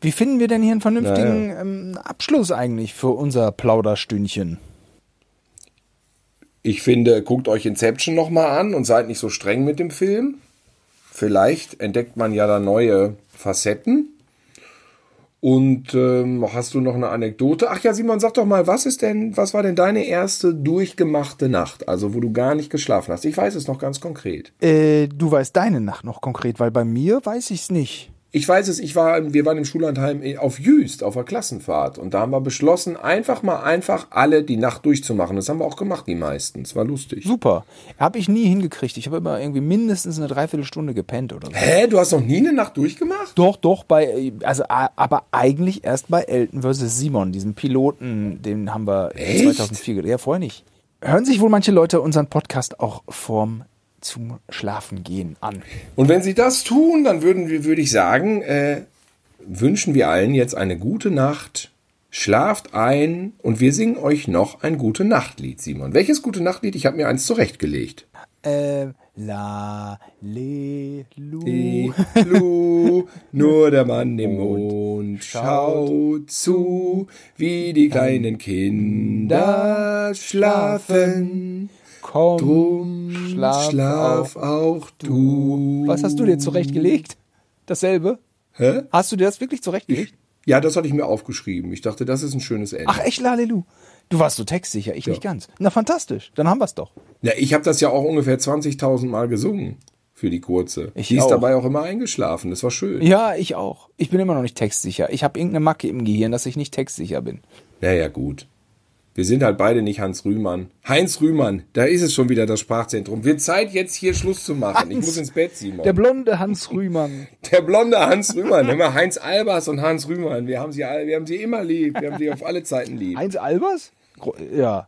Wie finden wir denn hier einen vernünftigen ähm, Abschluss eigentlich für unser Plauderstündchen? Ich finde, guckt euch Inception nochmal an und seid nicht so streng mit dem Film. Vielleicht entdeckt man ja da neue Facetten. Und ähm, hast du noch eine Anekdote? Ach ja, Simon, sag doch mal, was ist denn, was war denn deine erste durchgemachte Nacht? Also, wo du gar nicht geschlafen hast. Ich weiß es noch ganz konkret. Äh, du weißt deine Nacht noch konkret, weil bei mir weiß ich's nicht. Ich weiß es, ich war, wir waren im Schullandheim auf Jüst, auf der Klassenfahrt. Und da haben wir beschlossen, einfach mal einfach alle die Nacht durchzumachen. Das haben wir auch gemacht, die meisten. Es war lustig. Super. Habe ich nie hingekriegt. Ich habe immer irgendwie mindestens eine Dreiviertelstunde gepennt oder so. Hä? Du hast noch nie eine Nacht durchgemacht? Doch, doch, bei, also, aber eigentlich erst bei Elton vs. Simon, diesem Piloten, den haben wir Echt? 2004 gedreht. Ja, vorher nicht. Hören sich wohl manche Leute unseren Podcast auch vorm zum Schlafen gehen an. Und wenn sie das tun, dann würden wir, würde ich sagen, äh, wünschen wir allen jetzt eine gute Nacht. Schlaft ein und wir singen euch noch ein gute Nachtlied, Simon. Welches gute Nachtlied? Ich habe mir eins zurechtgelegt. Ähm, la, le, lu. Lu, <laughs> nur der Mann im Mond schaut zu, wie die kleinen Kinder schlafen. Komm, Drum schlaf, schlaf, auch du. Was hast du dir zurechtgelegt? Dasselbe? Hä? Hast du dir das wirklich zurechtgelegt? Ja, das hatte ich mir aufgeschrieben. Ich dachte, das ist ein schönes Ende. Ach, echt, Lalelu. Du warst so textsicher, ich nicht ganz. Na, fantastisch. Dann haben wir's doch. Ja, ich habe das ja auch ungefähr 20.000 Mal gesungen für die kurze. Ich die ist auch. dabei auch immer eingeschlafen. Das war schön. Ja, ich auch. Ich bin immer noch nicht textsicher. Ich habe irgendeine Macke im Gehirn, dass ich nicht textsicher bin. Naja, gut. Wir sind halt beide nicht Hans Rühmann. Heinz Rühmann, da ist es schon wieder das Sprachzentrum. Wird Zeit, jetzt hier Schluss zu machen. ich Hans, muss ins Bett, Simon. Der Der, blonde Hans Rühmann. <laughs> blonde Hans Rühmann. Immer Heinz Albers und Hans Rühmann. Wir haben sie, alle- wir haben sie immer lieb. Wir haben sie auf alle Zeiten lieb. Heinz Albers? Ja.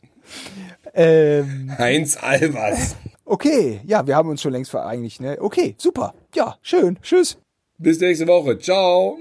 Ähm, Heinz Albers. okay, ja, wir haben uns schon längst vereinigt, ne? Okay, super. Ja, schön. Tschüss. Bis nächste Woche. Ciao.